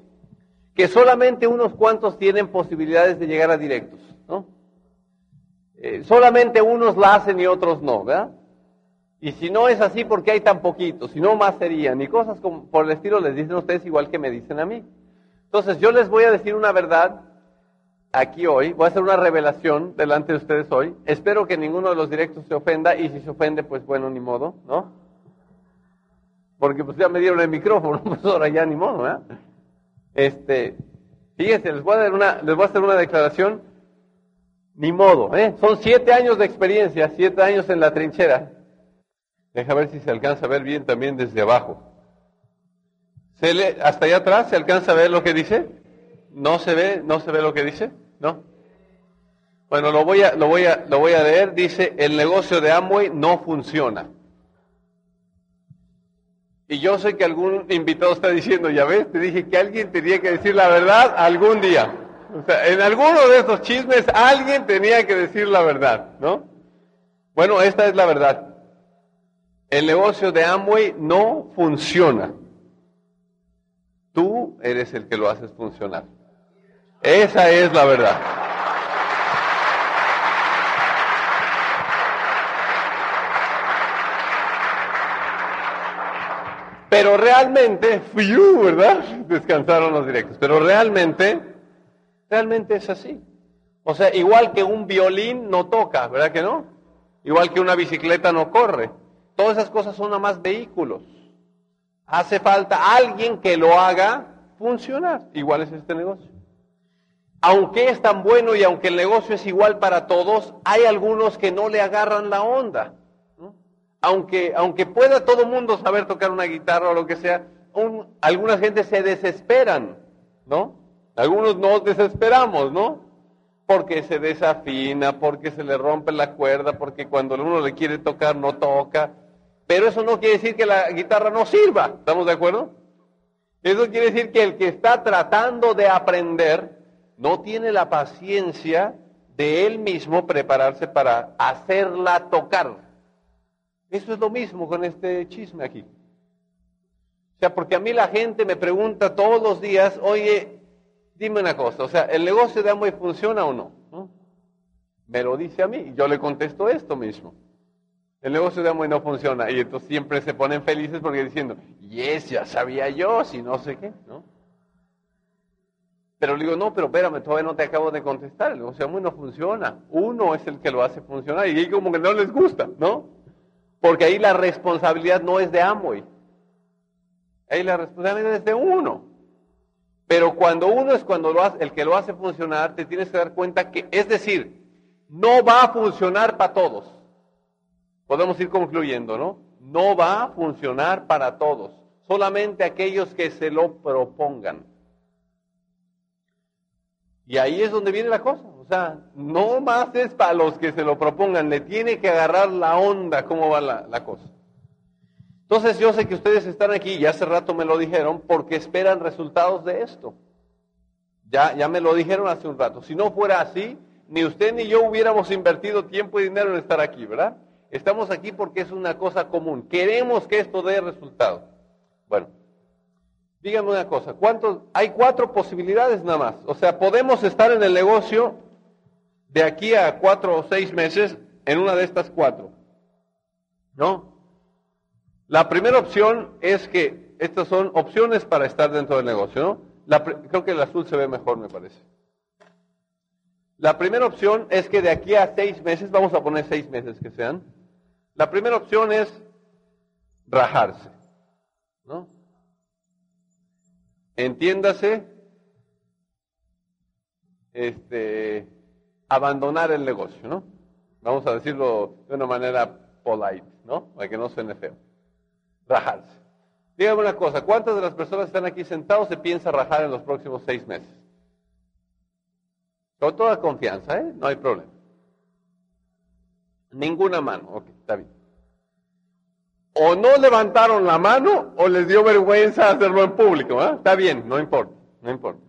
que solamente unos cuantos tienen posibilidades de llegar a directos, ¿no? Eh, solamente unos la hacen y otros no, ¿verdad? Y si no es así, ¿por qué hay tan poquitos? Si no, más serían. Y cosas como por el estilo les dicen ustedes igual que me dicen a mí. Entonces, yo les voy a decir una verdad aquí hoy. Voy a hacer una revelación delante de ustedes hoy. Espero que ninguno de los directos se ofenda. Y si se ofende, pues bueno, ni modo, ¿no? Porque pues ya me dieron el micrófono, (laughs) pues ahora ya ni modo, ¿verdad? Este, fíjense, les voy a dar una, les voy a hacer una declaración. Ni modo, ¿eh? Son siete años de experiencia, siete años en la trinchera. Deja ver si se alcanza a ver bien también desde abajo. ¿Se hasta allá atrás se alcanza a ver lo que dice? ¿No se ve, no se ve lo que dice? ¿No? Bueno, lo voy a, lo voy a, lo voy a leer. Dice, el negocio de Amway no funciona. Y yo sé que algún invitado está diciendo, ya ves, te dije que alguien tenía que decir la verdad algún día. O sea, en alguno de estos chismes alguien tenía que decir la verdad, ¿no? Bueno, esta es la verdad. El negocio de Amway no funciona. Eres el que lo haces funcionar. Esa es la verdad. Pero realmente, fiu, ¿verdad? Descansaron los directos. Pero realmente, realmente es así. O sea, igual que un violín no toca, ¿verdad que no? Igual que una bicicleta no corre. Todas esas cosas son nada más vehículos. Hace falta alguien que lo haga funcionar. Igual es este negocio. Aunque es tan bueno y aunque el negocio es igual para todos, hay algunos que no le agarran la onda aunque, aunque pueda todo mundo saber tocar una guitarra o lo que sea, algunas gente se desesperan, ¿no? Algunos nos desesperamos, ¿no? Porque se desafina, porque se le rompe la cuerda, porque cuando uno le quiere tocar no toca. Pero eso no quiere decir que la guitarra no sirva, ¿estamos de acuerdo? Eso quiere decir que el que está tratando de aprender no tiene la paciencia de él mismo prepararse para hacerla tocar. Eso es lo mismo con este chisme aquí. O sea, porque a mí la gente me pregunta todos los días, oye, dime una cosa, o sea, ¿el negocio de Amway funciona o no? Me lo dice a mí yo le contesto esto mismo. El negocio de Amway no funciona y entonces siempre se ponen felices porque diciendo, yes, ya sabía yo, si no sé qué, ¿no? Pero le digo, no, pero espérame, todavía no te acabo de contestar, el negocio de Amway no funciona. Uno es el que lo hace funcionar y ahí como que no les gusta, ¿no? Porque ahí la responsabilidad no es de Amway. Ahí la responsabilidad es de uno. Pero cuando uno es cuando lo hace, el que lo hace funcionar, te tienes que dar cuenta que, es decir, no va a funcionar para todos. Podemos ir concluyendo, ¿no? No va a funcionar para todos. Solamente aquellos que se lo propongan. Y ahí es donde viene la cosa. O sea, no más es para los que se lo propongan, le tiene que agarrar la onda cómo va la, cosa. Entonces yo sé que ustedes están aquí, y hace rato me lo dijeron, porque esperan resultados de esto. Ya, ya me lo dijeron hace un rato. Si no fuera así, ni usted ni yo hubiéramos invertido tiempo y dinero en estar aquí, ¿verdad? Estamos aquí porque es una cosa común. Queremos que esto dé resultado. Bueno, Díganme una cosa, ¿cuántos? Hay cuatro posibilidades nada más. O sea, podemos estar en el negocio de aquí a cuatro o seis meses en una de estas cuatro. ¿No? La primera opción es que estas son opciones para estar dentro del negocio, ¿no? La, creo que el azul se ve mejor, me parece. La primera opción es que de aquí a seis meses, vamos a poner seis meses que sean, la primera opción es rajarse, ¿no? Entiéndase, este, abandonar el negocio, ¿no? Vamos a decirlo de una manera polite, ¿no? Para que no suene feo. Rajarse. Dígame una cosa, ¿cuántas de las personas que están aquí sentados se piensa rajar en los próximos seis meses? Con toda confianza, ¿eh? No hay problema. Ninguna mano, ok, está bien o no levantaron la mano o les dio vergüenza hacerlo en público. ¿eh? Está bien, no importa, no importa.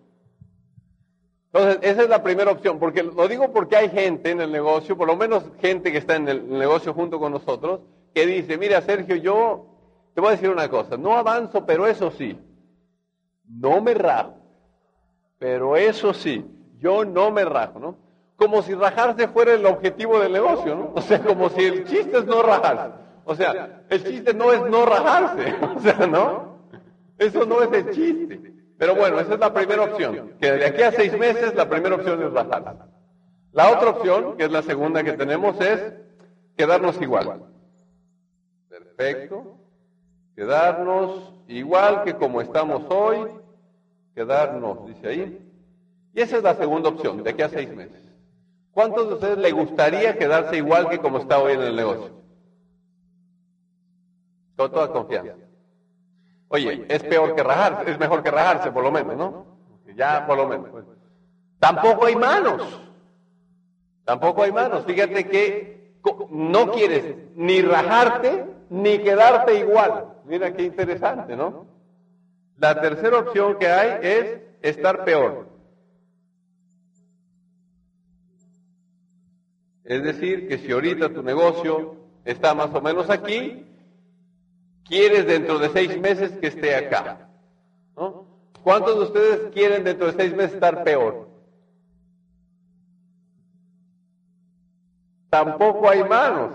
Entonces, esa es la primera opción, porque lo digo porque hay gente en el negocio, por lo menos gente que está en el negocio junto con nosotros, que dice, mira Sergio, yo te voy a decir una cosa, no avanzo, pero eso sí, no me rajo, pero eso sí, yo no me rajo, ¿no? Como si rajarse fuera el objetivo del negocio, ¿no? O sea, como si el chiste es no rajarse. O sea, el chiste no es no rajarse, (laughs) o sea, ¿no? Eso no es el chiste. Pero bueno, esa es la primera opción, que de aquí a seis meses la primera opción es rajarse. La otra opción, que es la segunda que tenemos, es quedarnos igual. Perfecto. Quedarnos igual que como estamos hoy, quedarnos, dice ahí. Y esa es la segunda opción, de aquí a seis meses. ¿Cuántos de ustedes le gustaría quedarse igual que como está hoy en el negocio? Con toda confianza. Oye, es peor que rajarse, es mejor que rajarse, por lo menos, ¿no? Ya, por lo menos. Tampoco hay manos. Tampoco hay manos. Fíjate que no quieres ni rajarte ni quedarte igual. Mira qué interesante, ¿no? La tercera opción que hay es estar peor. Es decir, que si ahorita tu negocio está más o menos aquí, quieres dentro de seis meses que esté acá? ¿No? ¿Cuántos de ustedes quieren dentro de seis meses estar peor? Tampoco hay manos.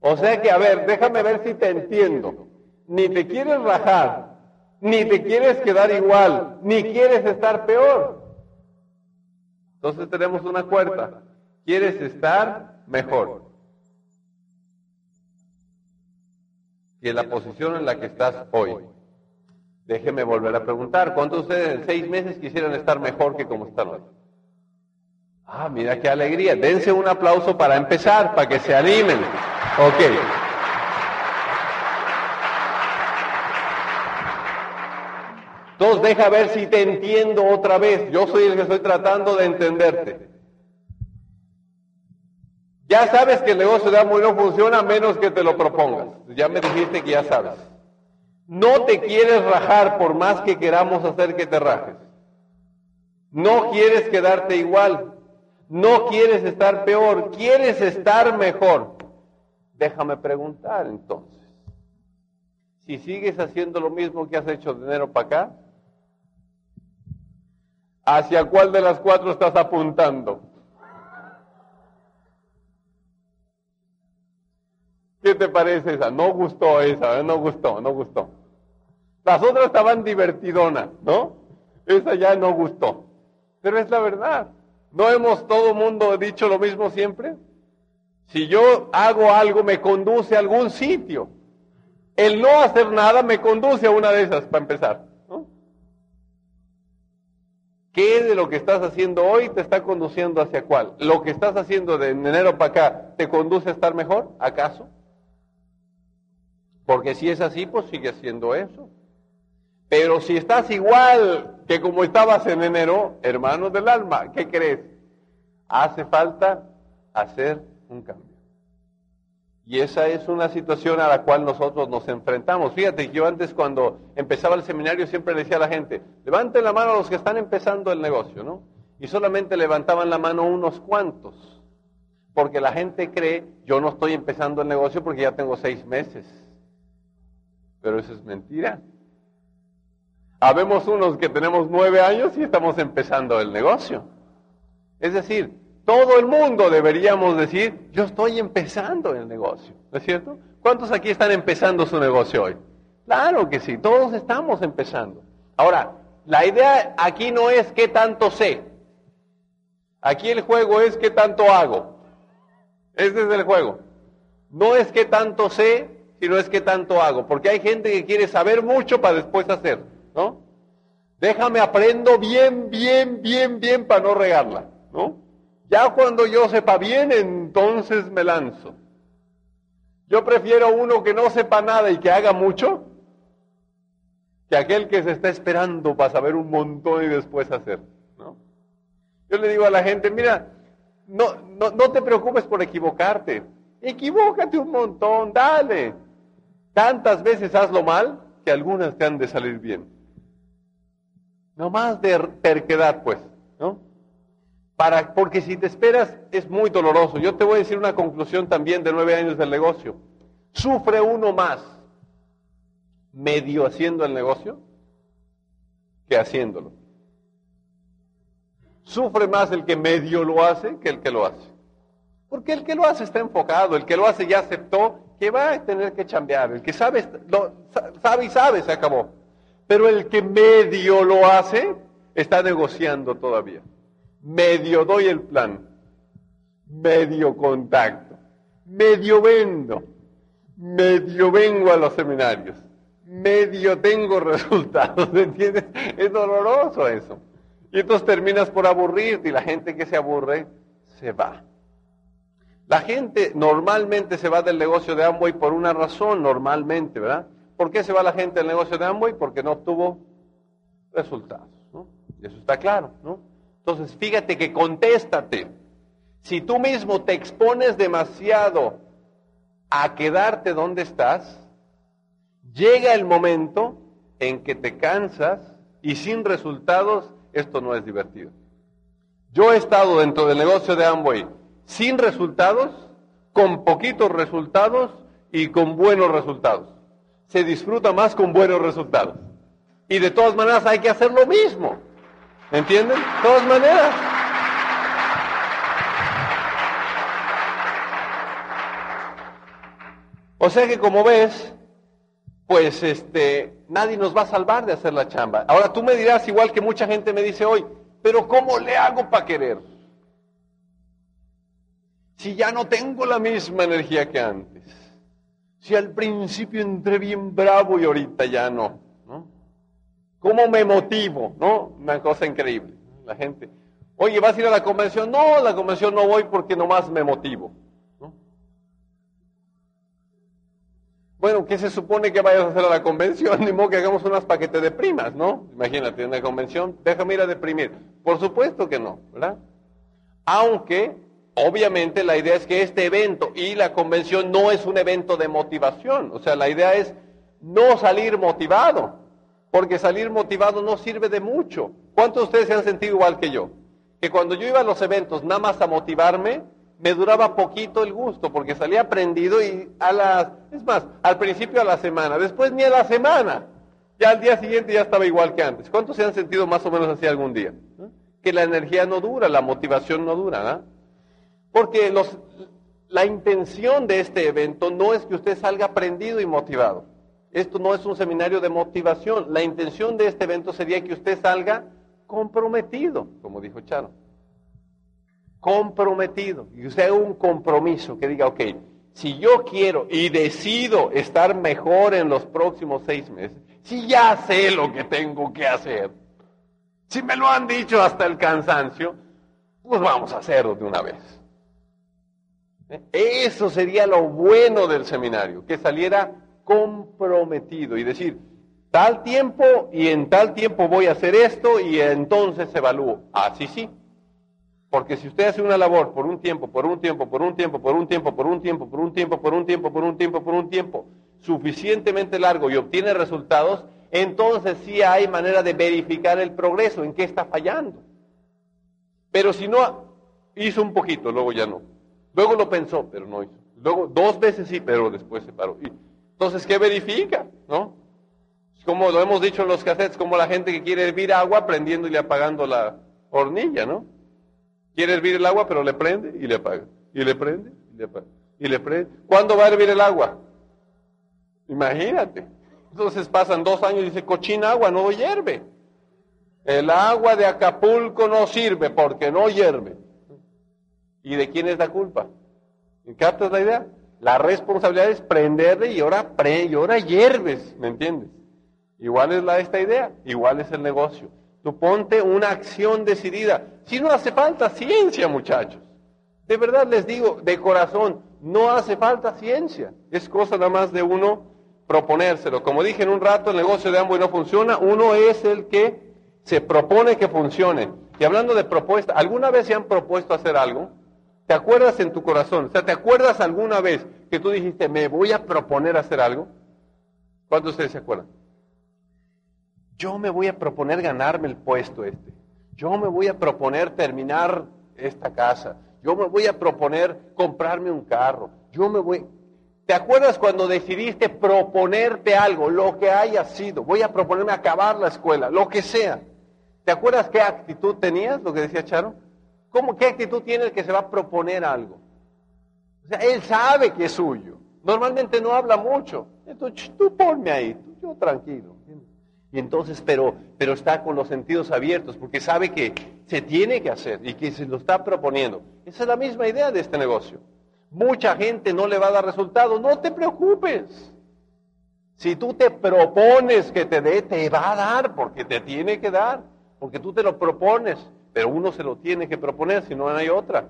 O sea que, a ver, déjame ver si te entiendo. Ni te quieres rajar, ni te quieres quedar igual, ni quieres estar peor. Entonces tenemos una cuarta. Quieres estar mejor. Y en la posición en la que estás hoy. Déjeme volver a preguntar, ¿cuántos de ustedes en seis meses quisieran estar mejor que como están hoy? Ah, mira qué alegría. Dense un aplauso para empezar, para que se animen. Ok. Entonces deja ver si te entiendo otra vez. Yo soy el que estoy tratando de entenderte. Ya sabes que el negocio de Amway no funciona a menos que te lo propongas. Ya me dijiste que ya sabes. No te quieres rajar por más que queramos hacer que te rajes. No quieres quedarte igual. No quieres estar peor. Quieres estar mejor. Déjame preguntar entonces. Si sigues haciendo lo mismo que has hecho de enero para acá, ¿hacia cuál de las cuatro estás apuntando? ¿Qué te parece esa? No gustó esa, ¿eh? no gustó, no gustó. Las otras estaban divertidonas, ¿no? Esa ya no gustó. Pero es la verdad. ¿No hemos todo mundo dicho lo mismo siempre? Si yo hago algo, me conduce a algún sitio. El no hacer nada me conduce a una de esas, para empezar. ¿Qué de lo que estás haciendo hoy te está conduciendo hacia cuál? ¿Lo que estás haciendo de enero para acá te conduce a estar mejor? ¿Acaso? Porque si es así, pues sigue haciendo eso. Pero si estás igual que como estabas en enero, hermanos del alma, ¿qué crees? Hace falta hacer un cambio. Y esa es una situación a la cual nosotros nos enfrentamos. Fíjate, yo antes cuando empezaba el seminario siempre decía a la gente, levanten la mano a los que están empezando el negocio, ¿no? Y solamente levantaban la mano unos cuantos, porque la gente cree, yo no estoy empezando el negocio porque ya tengo seis meses. Pero eso es mentira. Habemos unos que tenemos nueve años y estamos empezando el negocio. Es decir, todo el mundo deberíamos decir, yo estoy empezando el negocio, ¿no es cierto? ¿Cuántos aquí están empezando su negocio hoy? Claro que sí, todos estamos empezando. Ahora, la idea aquí no es qué tanto sé. Aquí el juego es qué tanto hago. Ese es el juego. No es qué tanto sé, sino es qué tanto hago. Porque hay gente que quiere saber mucho para después hacer, ¿no? Déjame aprendo bien, bien, bien, bien para no regarla, ¿no? Ya cuando yo sepa bien, entonces me lanzo. Yo prefiero uno que no sepa nada y que haga mucho, que aquel que se está esperando para saber un montón y después hacer. ¿no? Yo le digo a la gente, mira, no, no, no te preocupes por equivocarte. Equivócate un montón, dale. Tantas veces hazlo mal que algunas te han de salir bien. No más de terquedad, pues, ¿no? Para, porque si te esperas es muy doloroso. Yo te voy a decir una conclusión también de nueve años del negocio. Sufre uno más medio haciendo el negocio que haciéndolo. Sufre más el que medio lo hace que el que lo hace. Porque el que lo hace está enfocado, el que lo hace ya aceptó que va a tener que chambear. El que sabe, lo, sabe y sabe, se acabó. Pero el que medio lo hace está negociando todavía medio doy el plan, medio contacto, medio vendo, medio vengo a los seminarios, medio tengo (laughs) resultados, ¿entiendes? Es doloroso eso. Y entonces terminas por aburrirte y la gente que se aburre se va. La gente normalmente se va del negocio de Amway por una razón, normalmente, ¿verdad? ¿Por qué se va la gente del negocio de Amway? Porque no obtuvo resultados, ¿no? Eso está claro, ¿no? Entonces, fíjate que contéstate. Si tú mismo te expones demasiado a quedarte donde estás, llega el momento en que te cansas y sin resultados, esto no es divertido. Yo he estado dentro del negocio de Amway sin resultados, con poquitos resultados y con buenos resultados. se disfruta más con buenos resultados. Y de todas maneras hay que hacer lo mismo. ¿Entienden? De todas maneras. O sea que como ves, pues este, nadie nos va a salvar de hacer la chamba. Ahora tú me dirás, igual que mucha gente me dice hoy, pero ¿cómo le hago para querer? Si ya no tengo la misma energía que antes. Si al principio entré bien bravo y ahorita ya no. ¿no? ¿Cómo me motivo? ¿No? Una cosa increíble. La gente, oye, ¿vas a ir a la convención? No, a la convención no voy porque nomás me motivo. Bueno, ¿qué se supone que vayas a hacer a la convención? (laughs) Ni modo que hagamos unas paquetes de primas, ¿no? Imagínate, en la convención, déjame ir a deprimir. Por supuesto que no, ¿verdad? Aunque, obviamente, la idea es que este evento y la convención no es un evento de motivación. O sea, la idea es no salir motivado, porque salir motivado no sirve de mucho. ¿Cuántos de ustedes se han sentido igual que yo? Que cuando yo iba a los eventos nada más a motivarme, me duraba poquito el gusto, porque salía aprendido y a las, es más, al principio a la semana, después ni a la semana, ya al día siguiente ya estaba igual que antes. ¿Cuántos se han sentido más o menos así algún día? Que la energía no dura, la motivación no dura, ¿no? Porque los, la intención de este evento no es que usted salga aprendido y motivado. Esto no es un seminario de motivación. La intención de este evento sería que usted salga comprometido, como dijo Charo comprometido. Y usted un compromiso que diga, ok, si yo quiero y decido estar mejor en los próximos seis meses, si ya sé lo que tengo que hacer, si me lo han dicho hasta el cansancio, pues vamos a hacerlo de una vez. Eso sería lo bueno del seminario, que saliera comprometido y decir, tal tiempo y en tal tiempo voy a hacer esto y entonces evalúo. Así sí. Porque si usted hace una labor por un tiempo, por un tiempo, por un tiempo, por un tiempo, por un tiempo, por un tiempo, por un tiempo, por un tiempo, por un tiempo, suficientemente largo y obtiene resultados, entonces sí hay manera de verificar el progreso, en qué está fallando. Pero si no hizo un poquito, luego ya no. Luego lo pensó, pero no hizo. Luego dos veces sí, pero después se paró. entonces, ¿qué verifica? ¿No? Como lo hemos dicho en los cassettes, como la gente que quiere hervir agua prendiendo y apagando la hornilla, ¿no? Quiere hervir el agua, pero le prende y le apaga. Y le prende y le apaga. Y le prende. ¿Cuándo va a hervir el agua? Imagínate. Entonces pasan dos años y dice, cochina agua, no hierve. El agua de Acapulco no sirve porque no hierve. ¿Y de quién es la culpa? ¿Captas la idea? La responsabilidad es prenderle y ahora, pre, y ahora hierves, ¿me entiendes? Igual es la, esta idea, igual es el negocio. Tú ponte una acción decidida. Si no hace falta ciencia, muchachos. De verdad les digo, de corazón, no hace falta ciencia. Es cosa nada más de uno proponérselo. Como dije en un rato, el negocio de y no funciona. Uno es el que se propone que funcione. Y hablando de propuesta, ¿alguna vez se han propuesto hacer algo? ¿Te acuerdas en tu corazón? O sea, ¿te acuerdas alguna vez que tú dijiste, me voy a proponer hacer algo? ¿Cuántos de ustedes se acuerdan? yo me voy a proponer ganarme el puesto este. Yo me voy a proponer terminar esta casa. Yo me voy a proponer comprarme un carro. Yo me voy... ¿Te acuerdas cuando decidiste proponerte algo, lo que haya sido? Voy a proponerme acabar la escuela, lo que sea. ¿Te acuerdas qué actitud tenías, lo que decía Charo? ¿Cómo, qué actitud tiene el que se va a proponer algo? O sea, él sabe que es suyo. Normalmente no habla mucho. Entonces, tú ponme ahí, yo tranquilo. Y entonces, pero, pero está con los sentidos abiertos porque sabe que se tiene que hacer y que se lo está proponiendo. Esa es la misma idea de este negocio. Mucha gente no le va a dar resultado. No te preocupes. Si tú te propones que te dé, te va a dar porque te tiene que dar. Porque tú te lo propones. Pero uno se lo tiene que proponer, si no, hay otra.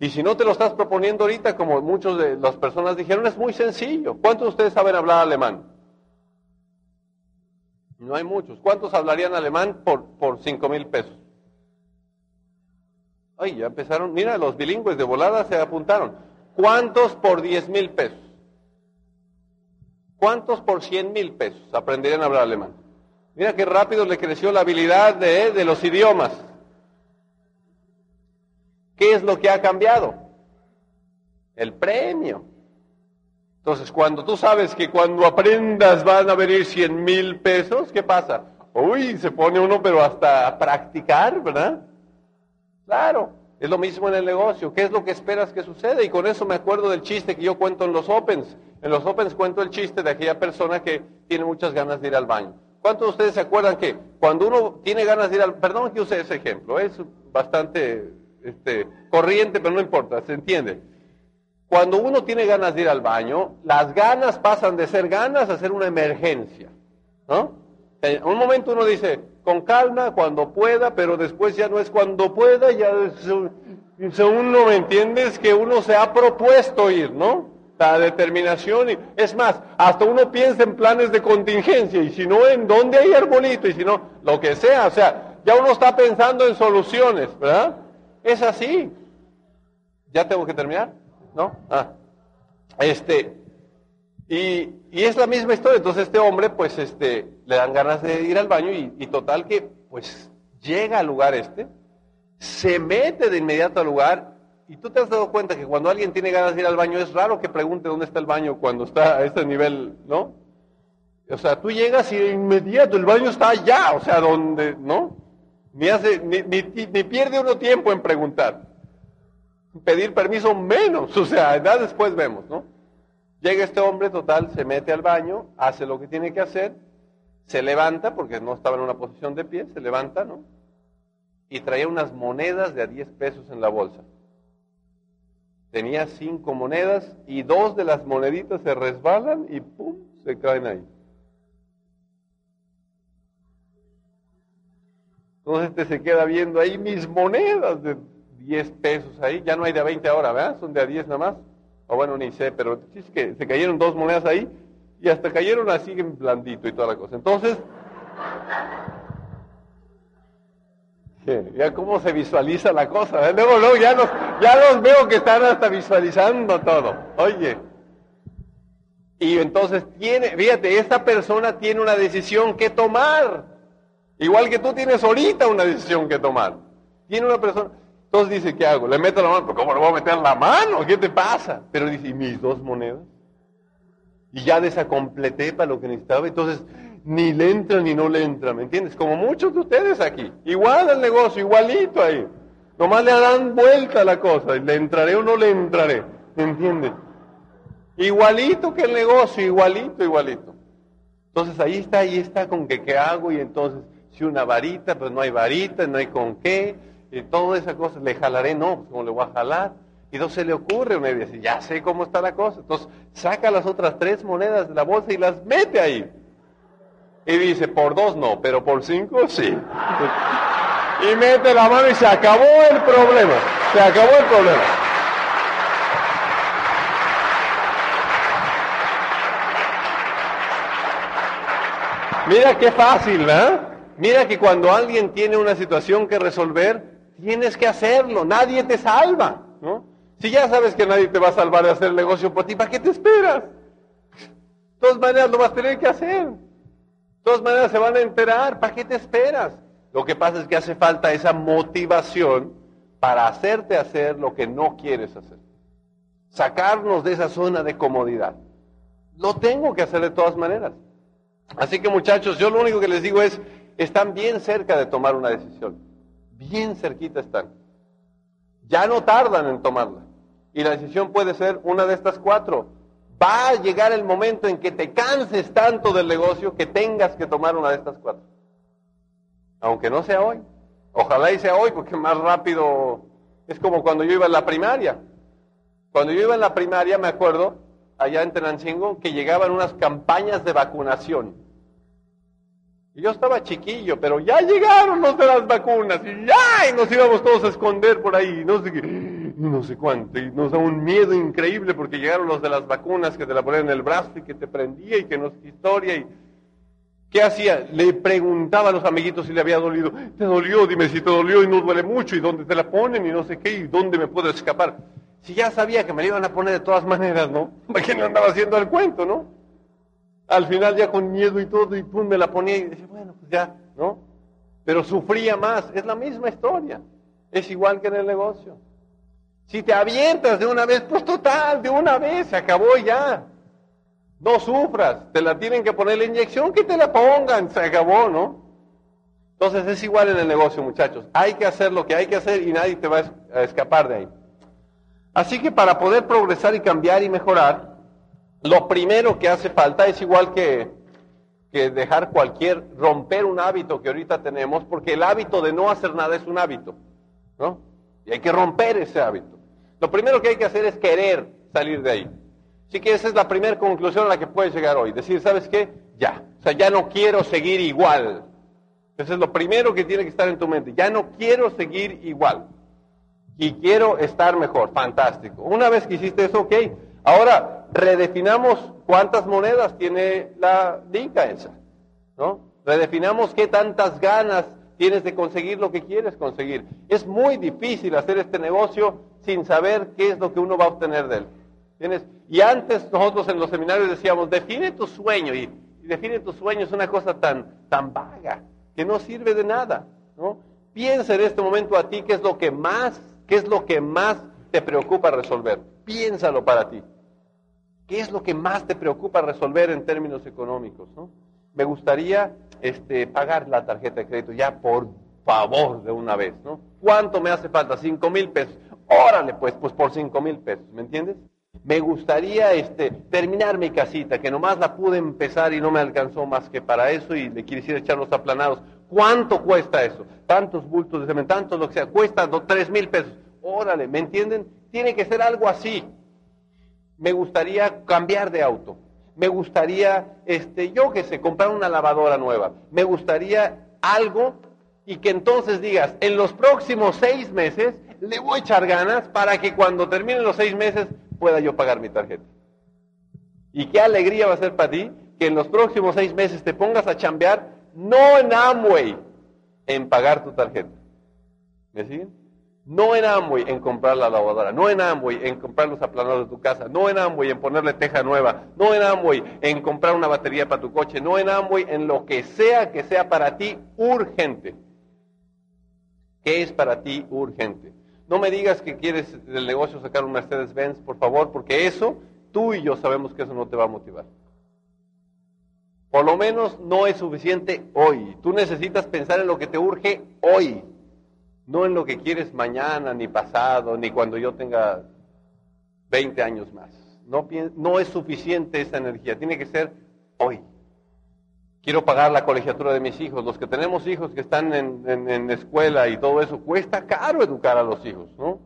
Y si no te lo estás proponiendo ahorita, como muchas de las personas dijeron, es muy sencillo. ¿Cuántos de ustedes saben hablar alemán? No hay muchos. ¿Cuántos hablarían alemán por, por cinco mil pesos? Ay, ya empezaron. Mira, los bilingües de volada se apuntaron. ¿Cuántos por diez mil pesos? ¿Cuántos por cien mil pesos aprenderían a hablar alemán? Mira qué rápido le creció la habilidad de, de los idiomas. ¿Qué es lo que ha cambiado? El premio. Entonces, cuando tú sabes que cuando aprendas van a venir 100 mil pesos, ¿qué pasa? Uy, se pone uno pero hasta a practicar, ¿verdad? Claro, es lo mismo en el negocio. ¿Qué es lo que esperas que suceda? Y con eso me acuerdo del chiste que yo cuento en los Opens. En los Opens cuento el chiste de aquella persona que tiene muchas ganas de ir al baño. ¿Cuántos de ustedes se acuerdan que cuando uno tiene ganas de ir al... Perdón que use ese ejemplo, es bastante este, corriente, pero no importa, se entiende. Cuando uno tiene ganas de ir al baño, las ganas pasan de ser ganas a ser una emergencia. ¿no? En un momento uno dice, con calma, cuando pueda, pero después ya no es cuando pueda, ya es, uno, ¿me entiendes? Que uno se ha propuesto ir, ¿no? La determinación, y, es más, hasta uno piensa en planes de contingencia, y si no, en dónde hay arbolito, y si no, lo que sea, o sea, ya uno está pensando en soluciones, ¿verdad? Es así. ¿Ya tengo que terminar? ¿no? Ah, este, y, es la misma historia. Entonces este hombre, pues, este, le dan ganas de ir al baño y, total que, pues, llega al lugar este, se mete de inmediato al lugar y tú te has dado cuenta que cuando alguien tiene ganas de ir al baño es raro que pregunte dónde está el baño cuando está a este nivel, ¿no? O sea, tú llegas y de inmediato el baño está allá, o sea, donde, ¿no? Ni, hace, ni, ni pierde uno tiempo en preguntar pedir permiso menos, o sea, ya después vemos, ¿no? Llega este hombre, total, se mete al baño, hace lo que tiene que hacer, se levanta, porque no estaba en una posición de pie, se levanta, ¿no? Y traía unas monedas de a 10 pesos en la bolsa. Tenía cinco monedas y dos de las moneditas se resbalan y ¡pum! se caen ahí. Entonces este se queda viendo ahí mis monedas de 10 pesos ahí, ya no hay de 20 ahora, ¿verdad? Son de a 10 nada más. O bueno, ni sé, pero es que se cayeron dos monedas ahí y hasta cayeron así en blandito y toda la cosa. Entonces, ya cómo se visualiza la cosa. Luego, luego ya los, ya los veo que están hasta visualizando todo. Oye. Y entonces tiene, fíjate, esta persona tiene una decisión que tomar. Igual que tú tienes ahorita una decisión que tomar. Tiene una persona. Entonces dice, ¿qué hago? ¿Le meto la mano? ¿Pero ¿Cómo le voy a meter la mano? ¿Qué te pasa? Pero dice, ¿y mis dos monedas? Y ya desacompleté para lo que necesitaba. Entonces, ni le entra ni no le entra, ¿me entiendes? Como muchos de ustedes aquí. Igual el negocio, igualito ahí. Nomás le dan vuelta a la cosa. ¿Le entraré o no le entraré? ¿Me entiendes? Igualito que el negocio, igualito, igualito. Entonces ahí está, ahí está con que qué hago y entonces si una varita, pues no hay varita, no hay con qué y toda esa cosa, le jalaré, no, pues como le voy a jalar. Y entonces se le ocurre una idea, ya sé cómo está la cosa. Entonces saca las otras tres monedas de la bolsa y las mete ahí. Y dice, por dos no, pero por cinco sí. Y mete la mano y se acabó el problema. Se acabó el problema. Mira qué fácil, ¿verdad? Mira que cuando alguien tiene una situación que resolver, Tienes que hacerlo, nadie te salva, ¿no? Si ya sabes que nadie te va a salvar de hacer el negocio por ti, ¿para qué te esperas? De todas maneras lo vas a tener que hacer. Todas maneras se van a enterar, ¿para qué te esperas? Lo que pasa es que hace falta esa motivación para hacerte hacer lo que no quieres hacer. Sacarnos de esa zona de comodidad. Lo tengo que hacer de todas maneras. Así que muchachos, yo lo único que les digo es, están bien cerca de tomar una decisión bien cerquita están. Ya no tardan en tomarla. Y la decisión puede ser una de estas cuatro. Va a llegar el momento en que te canses tanto del negocio que tengas que tomar una de estas cuatro. Aunque no sea hoy. Ojalá y sea hoy, porque más rápido es como cuando yo iba en la primaria. Cuando yo iba en la primaria, me acuerdo, allá en Tenancingo, que llegaban unas campañas de vacunación. Y yo estaba chiquillo, pero ya llegaron los de las vacunas y ya y nos íbamos todos a esconder por ahí, no sé qué, no sé cuánto, y nos da un miedo increíble porque llegaron los de las vacunas que te la ponían en el brazo y que te prendía y que no sé historia y ¿qué hacía? Le preguntaba a los amiguitos si le había dolido, ¿te dolió? Dime si te dolió y no duele mucho y dónde te la ponen y no sé qué y dónde me puedo escapar. Si ya sabía que me la iban a poner de todas maneras, ¿no? (laughs) ¿Para qué no andaba haciendo el cuento, no? Al final ya con miedo y todo, y pum, me la ponía y decía, bueno, pues ya, ¿no? Pero sufría más. Es la misma historia. Es igual que en el negocio. Si te avientas de una vez, pues total, de una vez, se acabó ya. No sufras, te la tienen que poner la inyección, que te la pongan, se acabó, ¿no? Entonces es igual en el negocio, muchachos. Hay que hacer lo que hay que hacer y nadie te va a escapar de ahí. Así que para poder progresar y cambiar y mejorar, lo primero que hace falta es igual que, que dejar cualquier, romper un hábito que ahorita tenemos, porque el hábito de no hacer nada es un hábito, ¿no? Y hay que romper ese hábito. Lo primero que hay que hacer es querer salir de ahí. Así que esa es la primera conclusión a la que puedes llegar hoy. Decir, ¿sabes qué? Ya. O sea, ya no quiero seguir igual. Eso es lo primero que tiene que estar en tu mente. Ya no quiero seguir igual. Y quiero estar mejor. Fantástico. Una vez que hiciste eso, ok. Ahora redefinamos cuántas monedas tiene la dinka esa. ¿No? Redefinamos qué tantas ganas tienes de conseguir lo que quieres conseguir. Es muy difícil hacer este negocio sin saber qué es lo que uno va a obtener de él. ¿Tienes? Y antes nosotros en los seminarios decíamos, define tu sueño. Y, define tu sueño es una cosa tan, tan vaga que no sirve de nada. Piensa en este momento a ti qué es lo que más, qué es lo que más te preocupa resolver. Piénsalo para ti. ¿Qué es lo que más te preocupa resolver en términos económicos? Me gustaría este, pagar la tarjeta de crédito ya por favor de una vez, ¿no? ¿Cuánto me hace falta? Cinco mil pesos. Órale, pues, pues por cinco mil pesos, ¿me entiendes? Me gustaría este, terminar mi casita, que nomás la pude empezar y no me alcanzó más que para eso y le quisiera echar los aplanados. ¿Cuánto cuesta eso? Tantos bultos de cemento, tantos lo que sea, cuesta tres mil pesos. Órale, ¿me entienden? Tiene que ser algo así. Me gustaría cambiar de auto. Me gustaría, este, yo qué sé, comprar una lavadora nueva. Me gustaría algo y que entonces digas, en los próximos seis meses le voy a echar ganas para que cuando terminen los seis meses pueda yo pagar mi tarjeta. Y qué alegría va a ser para ti que en los próximos seis meses te pongas a chambear, no en Amway, en pagar tu tarjeta. ¿Me siguen? No en Amway en comprar la lavadora, no en Amway en comprar los aplanados de tu casa, no en Amway en ponerle teja nueva, no en Amway en comprar una batería para tu coche, no en Amway en lo que sea que sea para ti urgente. ¿Qué es para ti urgente? No me digas que quieres del negocio sacar un Mercedes-Benz, por favor, porque eso, tú y yo sabemos que eso no te va a motivar. Por lo menos no es suficiente hoy. Tú necesitas pensar en lo que te urge hoy, no en lo que quieres mañana, ni pasado, ni cuando yo tenga 20 años más. No, no es suficiente esa energía, tiene que ser hoy quiero pagar la colegiatura de mis hijos. Los que tenemos hijos que están en, escuela y todo eso, cuesta caro educar a los hijos, ¿no?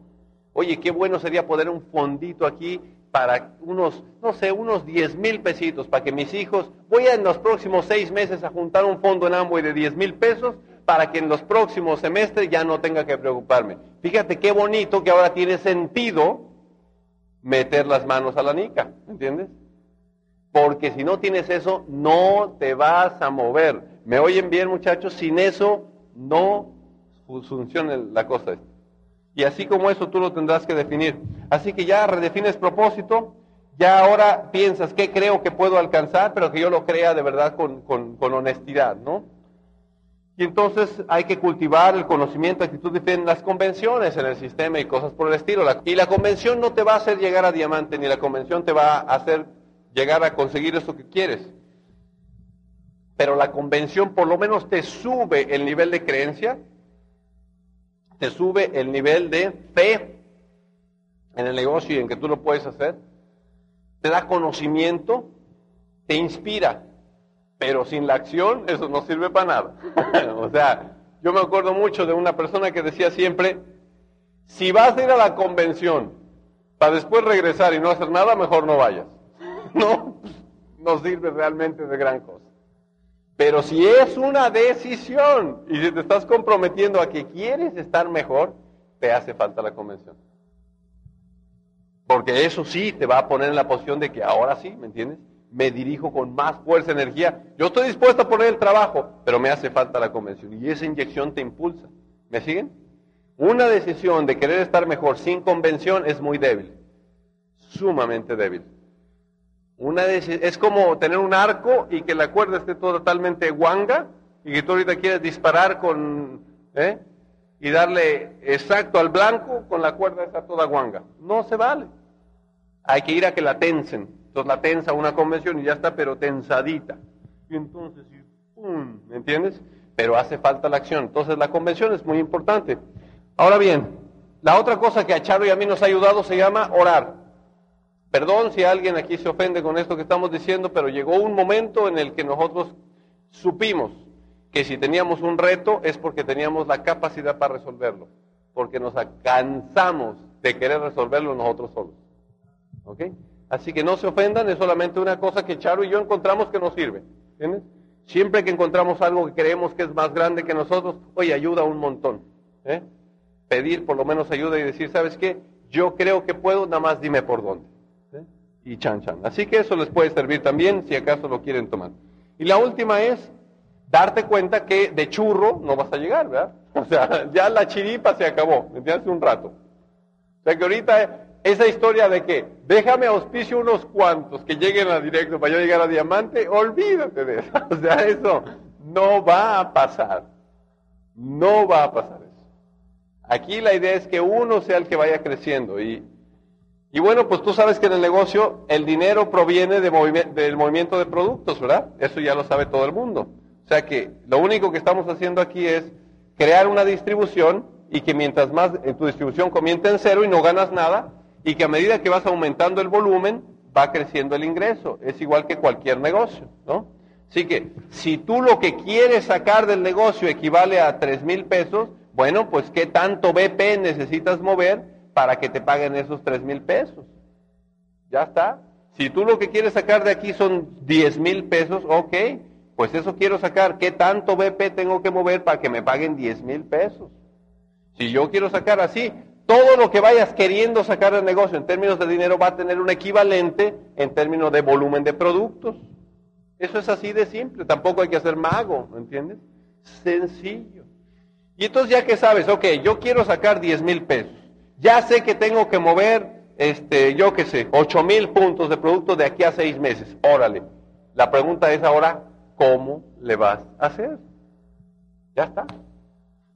Oye, qué bueno sería poner un fondito aquí para unos, no sé, unos 10 mil pesitos para que mis hijos, voy a en los próximos seis meses a juntar un fondo en Amway de 10 mil pesos para que en los próximos semestres ya no tenga que preocuparme. Fíjate qué bonito que ahora tiene sentido meter las manos a la nica, ¿entiendes? Porque si no tienes eso, no te vas a mover. ¿Me oyen bien, muchachos? Sin eso, no funciona la cosa. Y así como eso, tú lo tendrás que definir. Así que ya redefines propósito, ya ahora piensas qué creo que puedo alcanzar, pero que yo lo crea de verdad con, con, honestidad, ¿no? Y entonces hay que cultivar el conocimiento, actitud en las convenciones en el sistema y cosas por el estilo. y la convención no te va a hacer llegar a diamante, ni la convención te va a hacer llegar a conseguir eso que quieres. Pero la convención por lo menos te sube el nivel de creencia, te sube el nivel de fe en el negocio y en que tú lo puedes hacer, te da conocimiento, te inspira, pero sin la acción eso no sirve para nada. (laughs) o sea, yo me acuerdo mucho de una persona que decía siempre, si vas a ir a la convención para después regresar y no hacer nada, mejor no vayas. (laughs) no, no sirve realmente de gran cosa. Pero si es una decisión y si te estás comprometiendo a que quieres estar mejor, te hace falta la convención. Porque eso sí te va a poner en la posición de que ahora sí, ¿me entiendes? Me dirijo con más fuerza, energía. Yo estoy dispuesto a poner el trabajo, pero me hace falta la convención. Y esa inyección te impulsa. ¿Me siguen? Una decisión de querer estar mejor sin convención es muy débil. Sumamente débil. Una es como tener un arco y que la cuerda esté totalmente guanga y que tú ahorita quieres disparar con ¿eh? y darle exacto al blanco con la cuerda está toda guanga. No se vale. hay que ir a que la tensen. Entonces la tensa una convención y ya está, pero tensadita. Y entonces, ¡pum! ¿me entiendes? Pero hace falta la acción. Entonces la convención es muy importante. Ahora bien, la otra cosa que a Charo y a mí nos ha ayudado se llama orar. Perdón si alguien aquí se ofende con esto que estamos diciendo, pero llegó un momento en el que nosotros supimos que si teníamos un reto es porque teníamos la capacidad para resolverlo, porque nos cansamos de querer resolverlo nosotros solos. ¿Ok? Así que no se ofendan, es solamente una cosa que Charo y yo encontramos que nos sirve. ¿Entiendes? Siempre que encontramos algo que creemos que es más grande que nosotros, oye, ayuda un montón. ¿eh? Pedir por lo menos ayuda y decir, ¿sabes qué? Yo creo que puedo, nada más dime por dónde. ¿eh? Y chan chan. Así que eso les puede servir también si acaso lo quieren tomar. Y la última es darte cuenta que de churro no vas a llegar, ¿verdad? (laughs) O sea, ya la chiripa se acabó, ¿me entiendes? Hace un rato. O sea que ahorita esa historia de que déjame auspicio unos cuantos que lleguen a directo para yo llegar a diamante, olvídate de eso. (laughs) O sea, eso no va a pasar. No va a pasar eso. Aquí la idea es que uno sea el que vaya creciendo. Y, y bueno, pues tú sabes que en el negocio el dinero proviene de del movimiento de productos, ¿verdad? Eso ya lo sabe todo el mundo. O sea que lo único que estamos haciendo aquí es crear una distribución y que mientras más en tu distribución comienza en cero y no ganas nada, y que a medida que vas aumentando el volumen, va creciendo el ingreso. Es igual que cualquier negocio, ¿no? Así que, si tú lo que quieres sacar del negocio equivale a tres mil pesos, bueno, pues ¿qué tanto BP necesitas mover para que te paguen esos tres mil pesos? Ya está. Si tú lo que quieres sacar de aquí son diez mil pesos, ok, pues eso quiero sacar. ¿Qué tanto BP tengo que mover para que me paguen diez mil pesos? Si yo quiero sacar así, todo lo que vayas queriendo sacar del negocio en términos de dinero va a tener un equivalente en términos de volumen de productos. Eso es así de simple, tampoco hay que hacer mago, ¿me entiendes? Sencillo. Y entonces ya que sabes, ok, yo quiero sacar 10 mil pesos, ya sé que tengo que mover, este, yo qué sé, 8 mil puntos de producto de aquí a seis meses, órale. La pregunta es ahora, ¿cómo le vas a hacer? Ya está.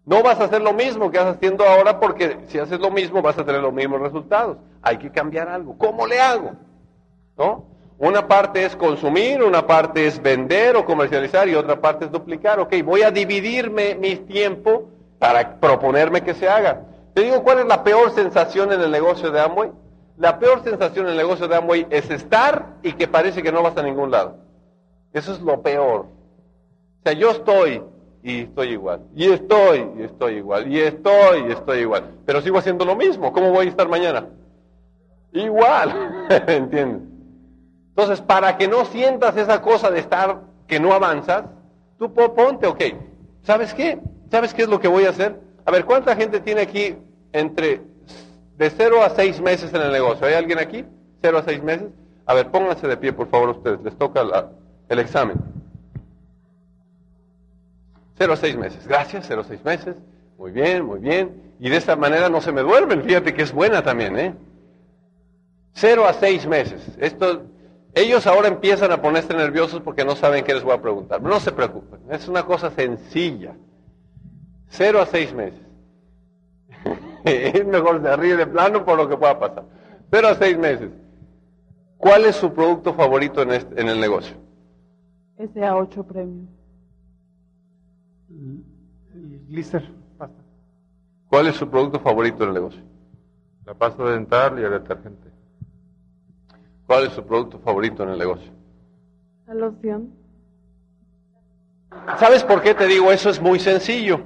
No vas a hacer lo mismo que estás haciendo ahora porque si haces lo mismo vas a tener los mismos resultados. Hay que cambiar algo. ¿Cómo le hago? ¿No? Una parte es consumir, una parte es vender o comercializar y otra parte es duplicar. Ok, voy a dividirme mi tiempo para proponerme que se haga. Te digo cuál es la peor sensación en el negocio de Amway. La peor sensación en el negocio de Amway es estar y que parece que no vas a ningún lado. Eso es lo peor. O sea, yo estoy y estoy igual. Y estoy, y estoy igual. Y estoy, y estoy igual. Pero sigo haciendo lo mismo. ¿Cómo voy a estar mañana? Igual. (laughs) ¿Entiendes? Entonces, para que no sientas esa cosa de estar que no avanzas, tú ponte, ok. ¿Sabes qué? ¿Sabes qué es lo que voy a hacer? A ver, ¿cuánta gente tiene aquí entre de 0 a 6 meses en el negocio? ¿Hay alguien aquí? ¿0 a 6 meses? A ver, pónganse de pie, por favor, ustedes. Les toca el examen. Cero a seis meses. Gracias, cero a seis meses. Muy bien, muy bien. Y de esta manera no se me duermen. Fíjate que es buena también, ¿eh? Cero a seis meses. Esto, ellos ahora empiezan a ponerse nerviosos porque no saben qué les voy a preguntar. No se preocupen. Es una cosa sencilla. Cero a seis meses. (laughs) es mejor de ríe de plano por lo que pueda pasar. Cero a seis meses. ¿Cuál es su producto favorito en, este, en el negocio? a 8 premios el glister, pasta. ¿Cuál es su producto favorito en el negocio? La pasta dental y el detergente. ¿Cuál es su producto favorito en el negocio? La loción. ¿Sabes por qué te digo eso? Es muy sencillo.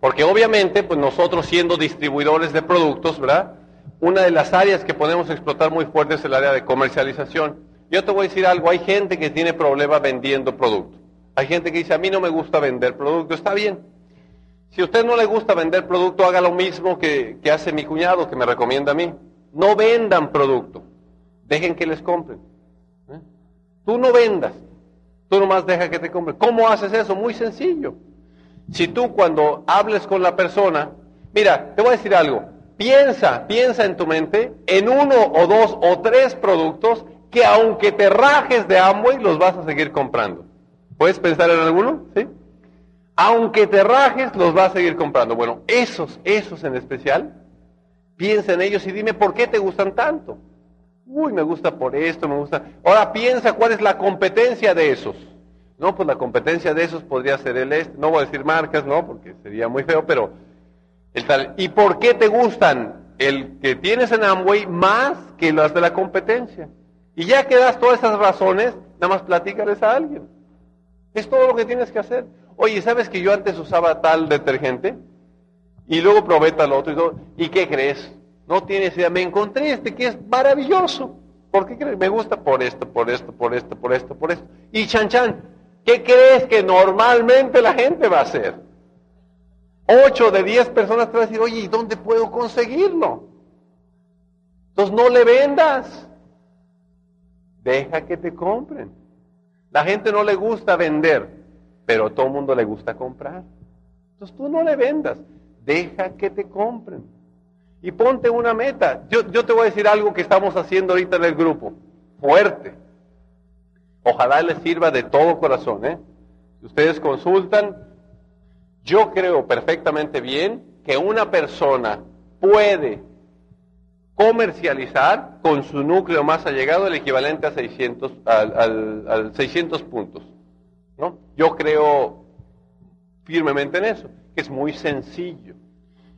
Porque obviamente, pues nosotros siendo distribuidores de productos, ¿verdad? Una de las áreas que podemos explotar muy fuerte es el área de comercialización. Yo te voy a decir algo, hay gente que tiene problema vendiendo productos. Hay gente que dice, a mí no me gusta vender producto. Está bien. Si a usted no le gusta vender producto, haga lo mismo que, hace mi cuñado, que me recomienda a mí. No vendan producto. Dejen que les compren. ¿Eh? Tú no vendas. Tú nomás deja que te compren. ¿Cómo haces eso? Muy sencillo. Si tú cuando hables con la persona, mira, te voy a decir algo. Piensa, piensa en tu mente en uno o dos o tres productos que aunque te rajes de Amway, los vas a seguir comprando. ¿Puedes pensar en alguno? ¿Sí? Aunque te rajes, los vas a seguir comprando. Bueno, esos, esos en especial, Piensa en ellos y dime por qué te gustan tanto. Uy, me gusta por esto, me gusta. Ahora piensa cuál es la competencia de esos. No, pues la competencia de esos podría ser el este. No voy a decir marcas, no, porque sería muy feo, pero el tal. ¿Y por qué te gustan el que tienes en Amway más que las de la competencia? Y ya que das todas esas razones, nada más platícales a alguien. Es todo lo que tienes que hacer. Oye, ¿sabes que yo antes usaba tal detergente? Y luego probé tal otro y todo. ¿Y qué crees? No tienes idea. Me encontré este que es maravilloso. ¿Por qué crees? Me gusta por esto, por esto, por esto, por esto, por esto. Y chan chan, ¿qué crees que normalmente la gente va a hacer? Ocho de diez personas te van a decir, oye, ¿y dónde puedo conseguirlo? Entonces no le vendas. Deja que te compren. La gente no le gusta vender, pero a todo el mundo le gusta comprar. Entonces tú no le vendas. Deja que te compren. Y ponte una meta. Yo, yo te voy a decir algo que estamos haciendo ahorita en el grupo. Fuerte. Ojalá les sirva de todo corazón. ¿eh? Ustedes consultan, yo creo perfectamente bien que una persona puede comercializar con su núcleo más allegado el equivalente a 600, al, al 600 puntos. ¿no? Yo creo firmemente en eso, que es muy sencillo.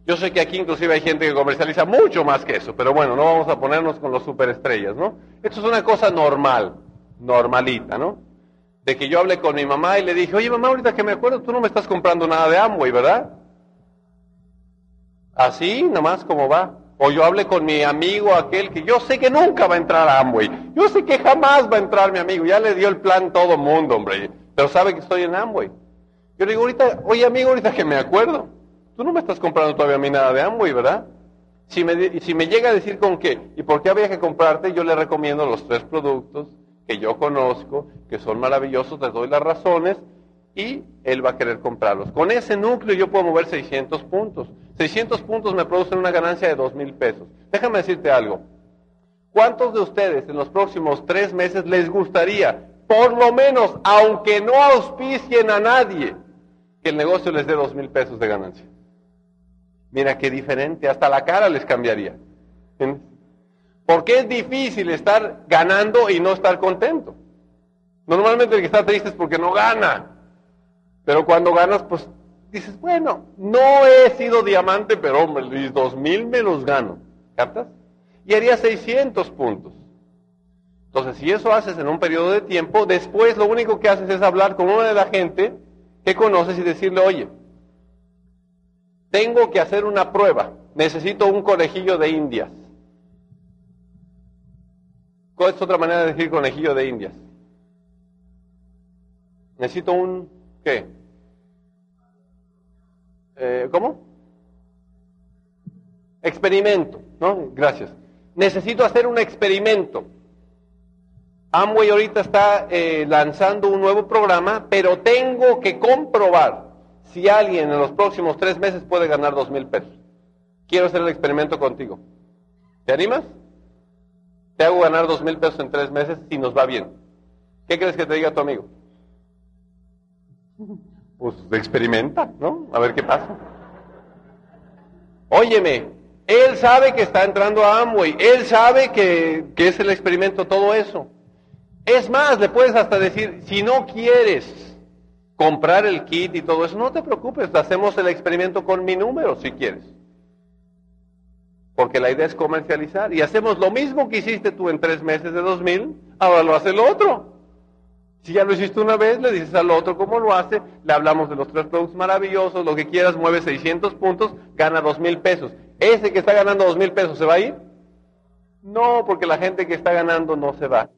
Yo sé que aquí inclusive hay gente que comercializa mucho más que eso, pero bueno, no vamos a ponernos con los superestrellas, ¿no? Esto es una cosa normal, normalita, ¿no? De que yo hablé con mi mamá y le dije, oye mamá, ahorita que me acuerdo, tú no me estás comprando nada de Amway, ¿verdad? Así, nomás como va. O yo hablé con mi amigo aquel que yo sé que nunca va a entrar a Amway. Yo sé que jamás va a entrar mi amigo. Ya le dio el plan todo mundo, hombre. Pero sabe que estoy en Amway. Yo le digo ahorita, oye amigo, ahorita que me acuerdo. Tú no me estás comprando todavía a mí nada de Amway, ¿verdad? Si me, si me llega a decir con qué y por qué había que comprarte, yo le recomiendo los tres productos que yo conozco, que son maravillosos, les doy las razones y él va a querer comprarlos. Con ese núcleo yo puedo mover 600 puntos. 600 puntos me producen una ganancia de 2 mil pesos. Déjame decirte algo. ¿Cuántos de ustedes en los próximos tres meses les gustaría, por lo menos, aunque no auspicien a nadie, que el negocio les dé 2 mil pesos de ganancia? Mira qué diferente, hasta la cara les cambiaría. Porque es difícil estar ganando y no estar contento. Normalmente el que está triste es porque no gana. Pero cuando ganas, pues dices, bueno, no he sido diamante, pero hombre, Luis, dos mil me los gano. ¿Captas? Y haría 600 puntos. Entonces, si eso haces en un periodo de tiempo, después lo único que haces es hablar con una de la gente que conoces y decirle, oye, tengo que hacer una prueba, necesito un conejillo de indias. ¿Cuál es otra manera de decir conejillo de indias? Necesito un, ¿qué? Eh, ¿Cómo? Experimento, ¿no? Gracias. Necesito hacer un experimento. Amway ahorita está eh, lanzando un nuevo programa, pero tengo que comprobar si alguien en los próximos tres meses puede ganar dos mil pesos. Quiero hacer el experimento contigo. ¿Te animas? Te hago ganar dos mil pesos en tres meses si nos va bien. ¿Qué crees que te diga tu amigo? Pues experimenta, ¿no? A ver qué pasa. Óyeme, él sabe que está entrando a Amway, él sabe que, que es el experimento, todo eso. Es más, le puedes hasta decir, si no quieres comprar el kit y todo eso, no te preocupes, hacemos el experimento con mi número si quieres. Porque la idea es comercializar. Y hacemos lo mismo que hiciste tú en tres meses de 2000, ahora lo hace el otro. Si ya lo hiciste una vez, le dices al otro cómo lo hace, le hablamos de los tres productos maravillosos, lo que quieras, mueve 600 puntos, gana dos mil pesos. ¿Ese que está ganando dos mil pesos se va a ir? No, porque la gente que está ganando no se va.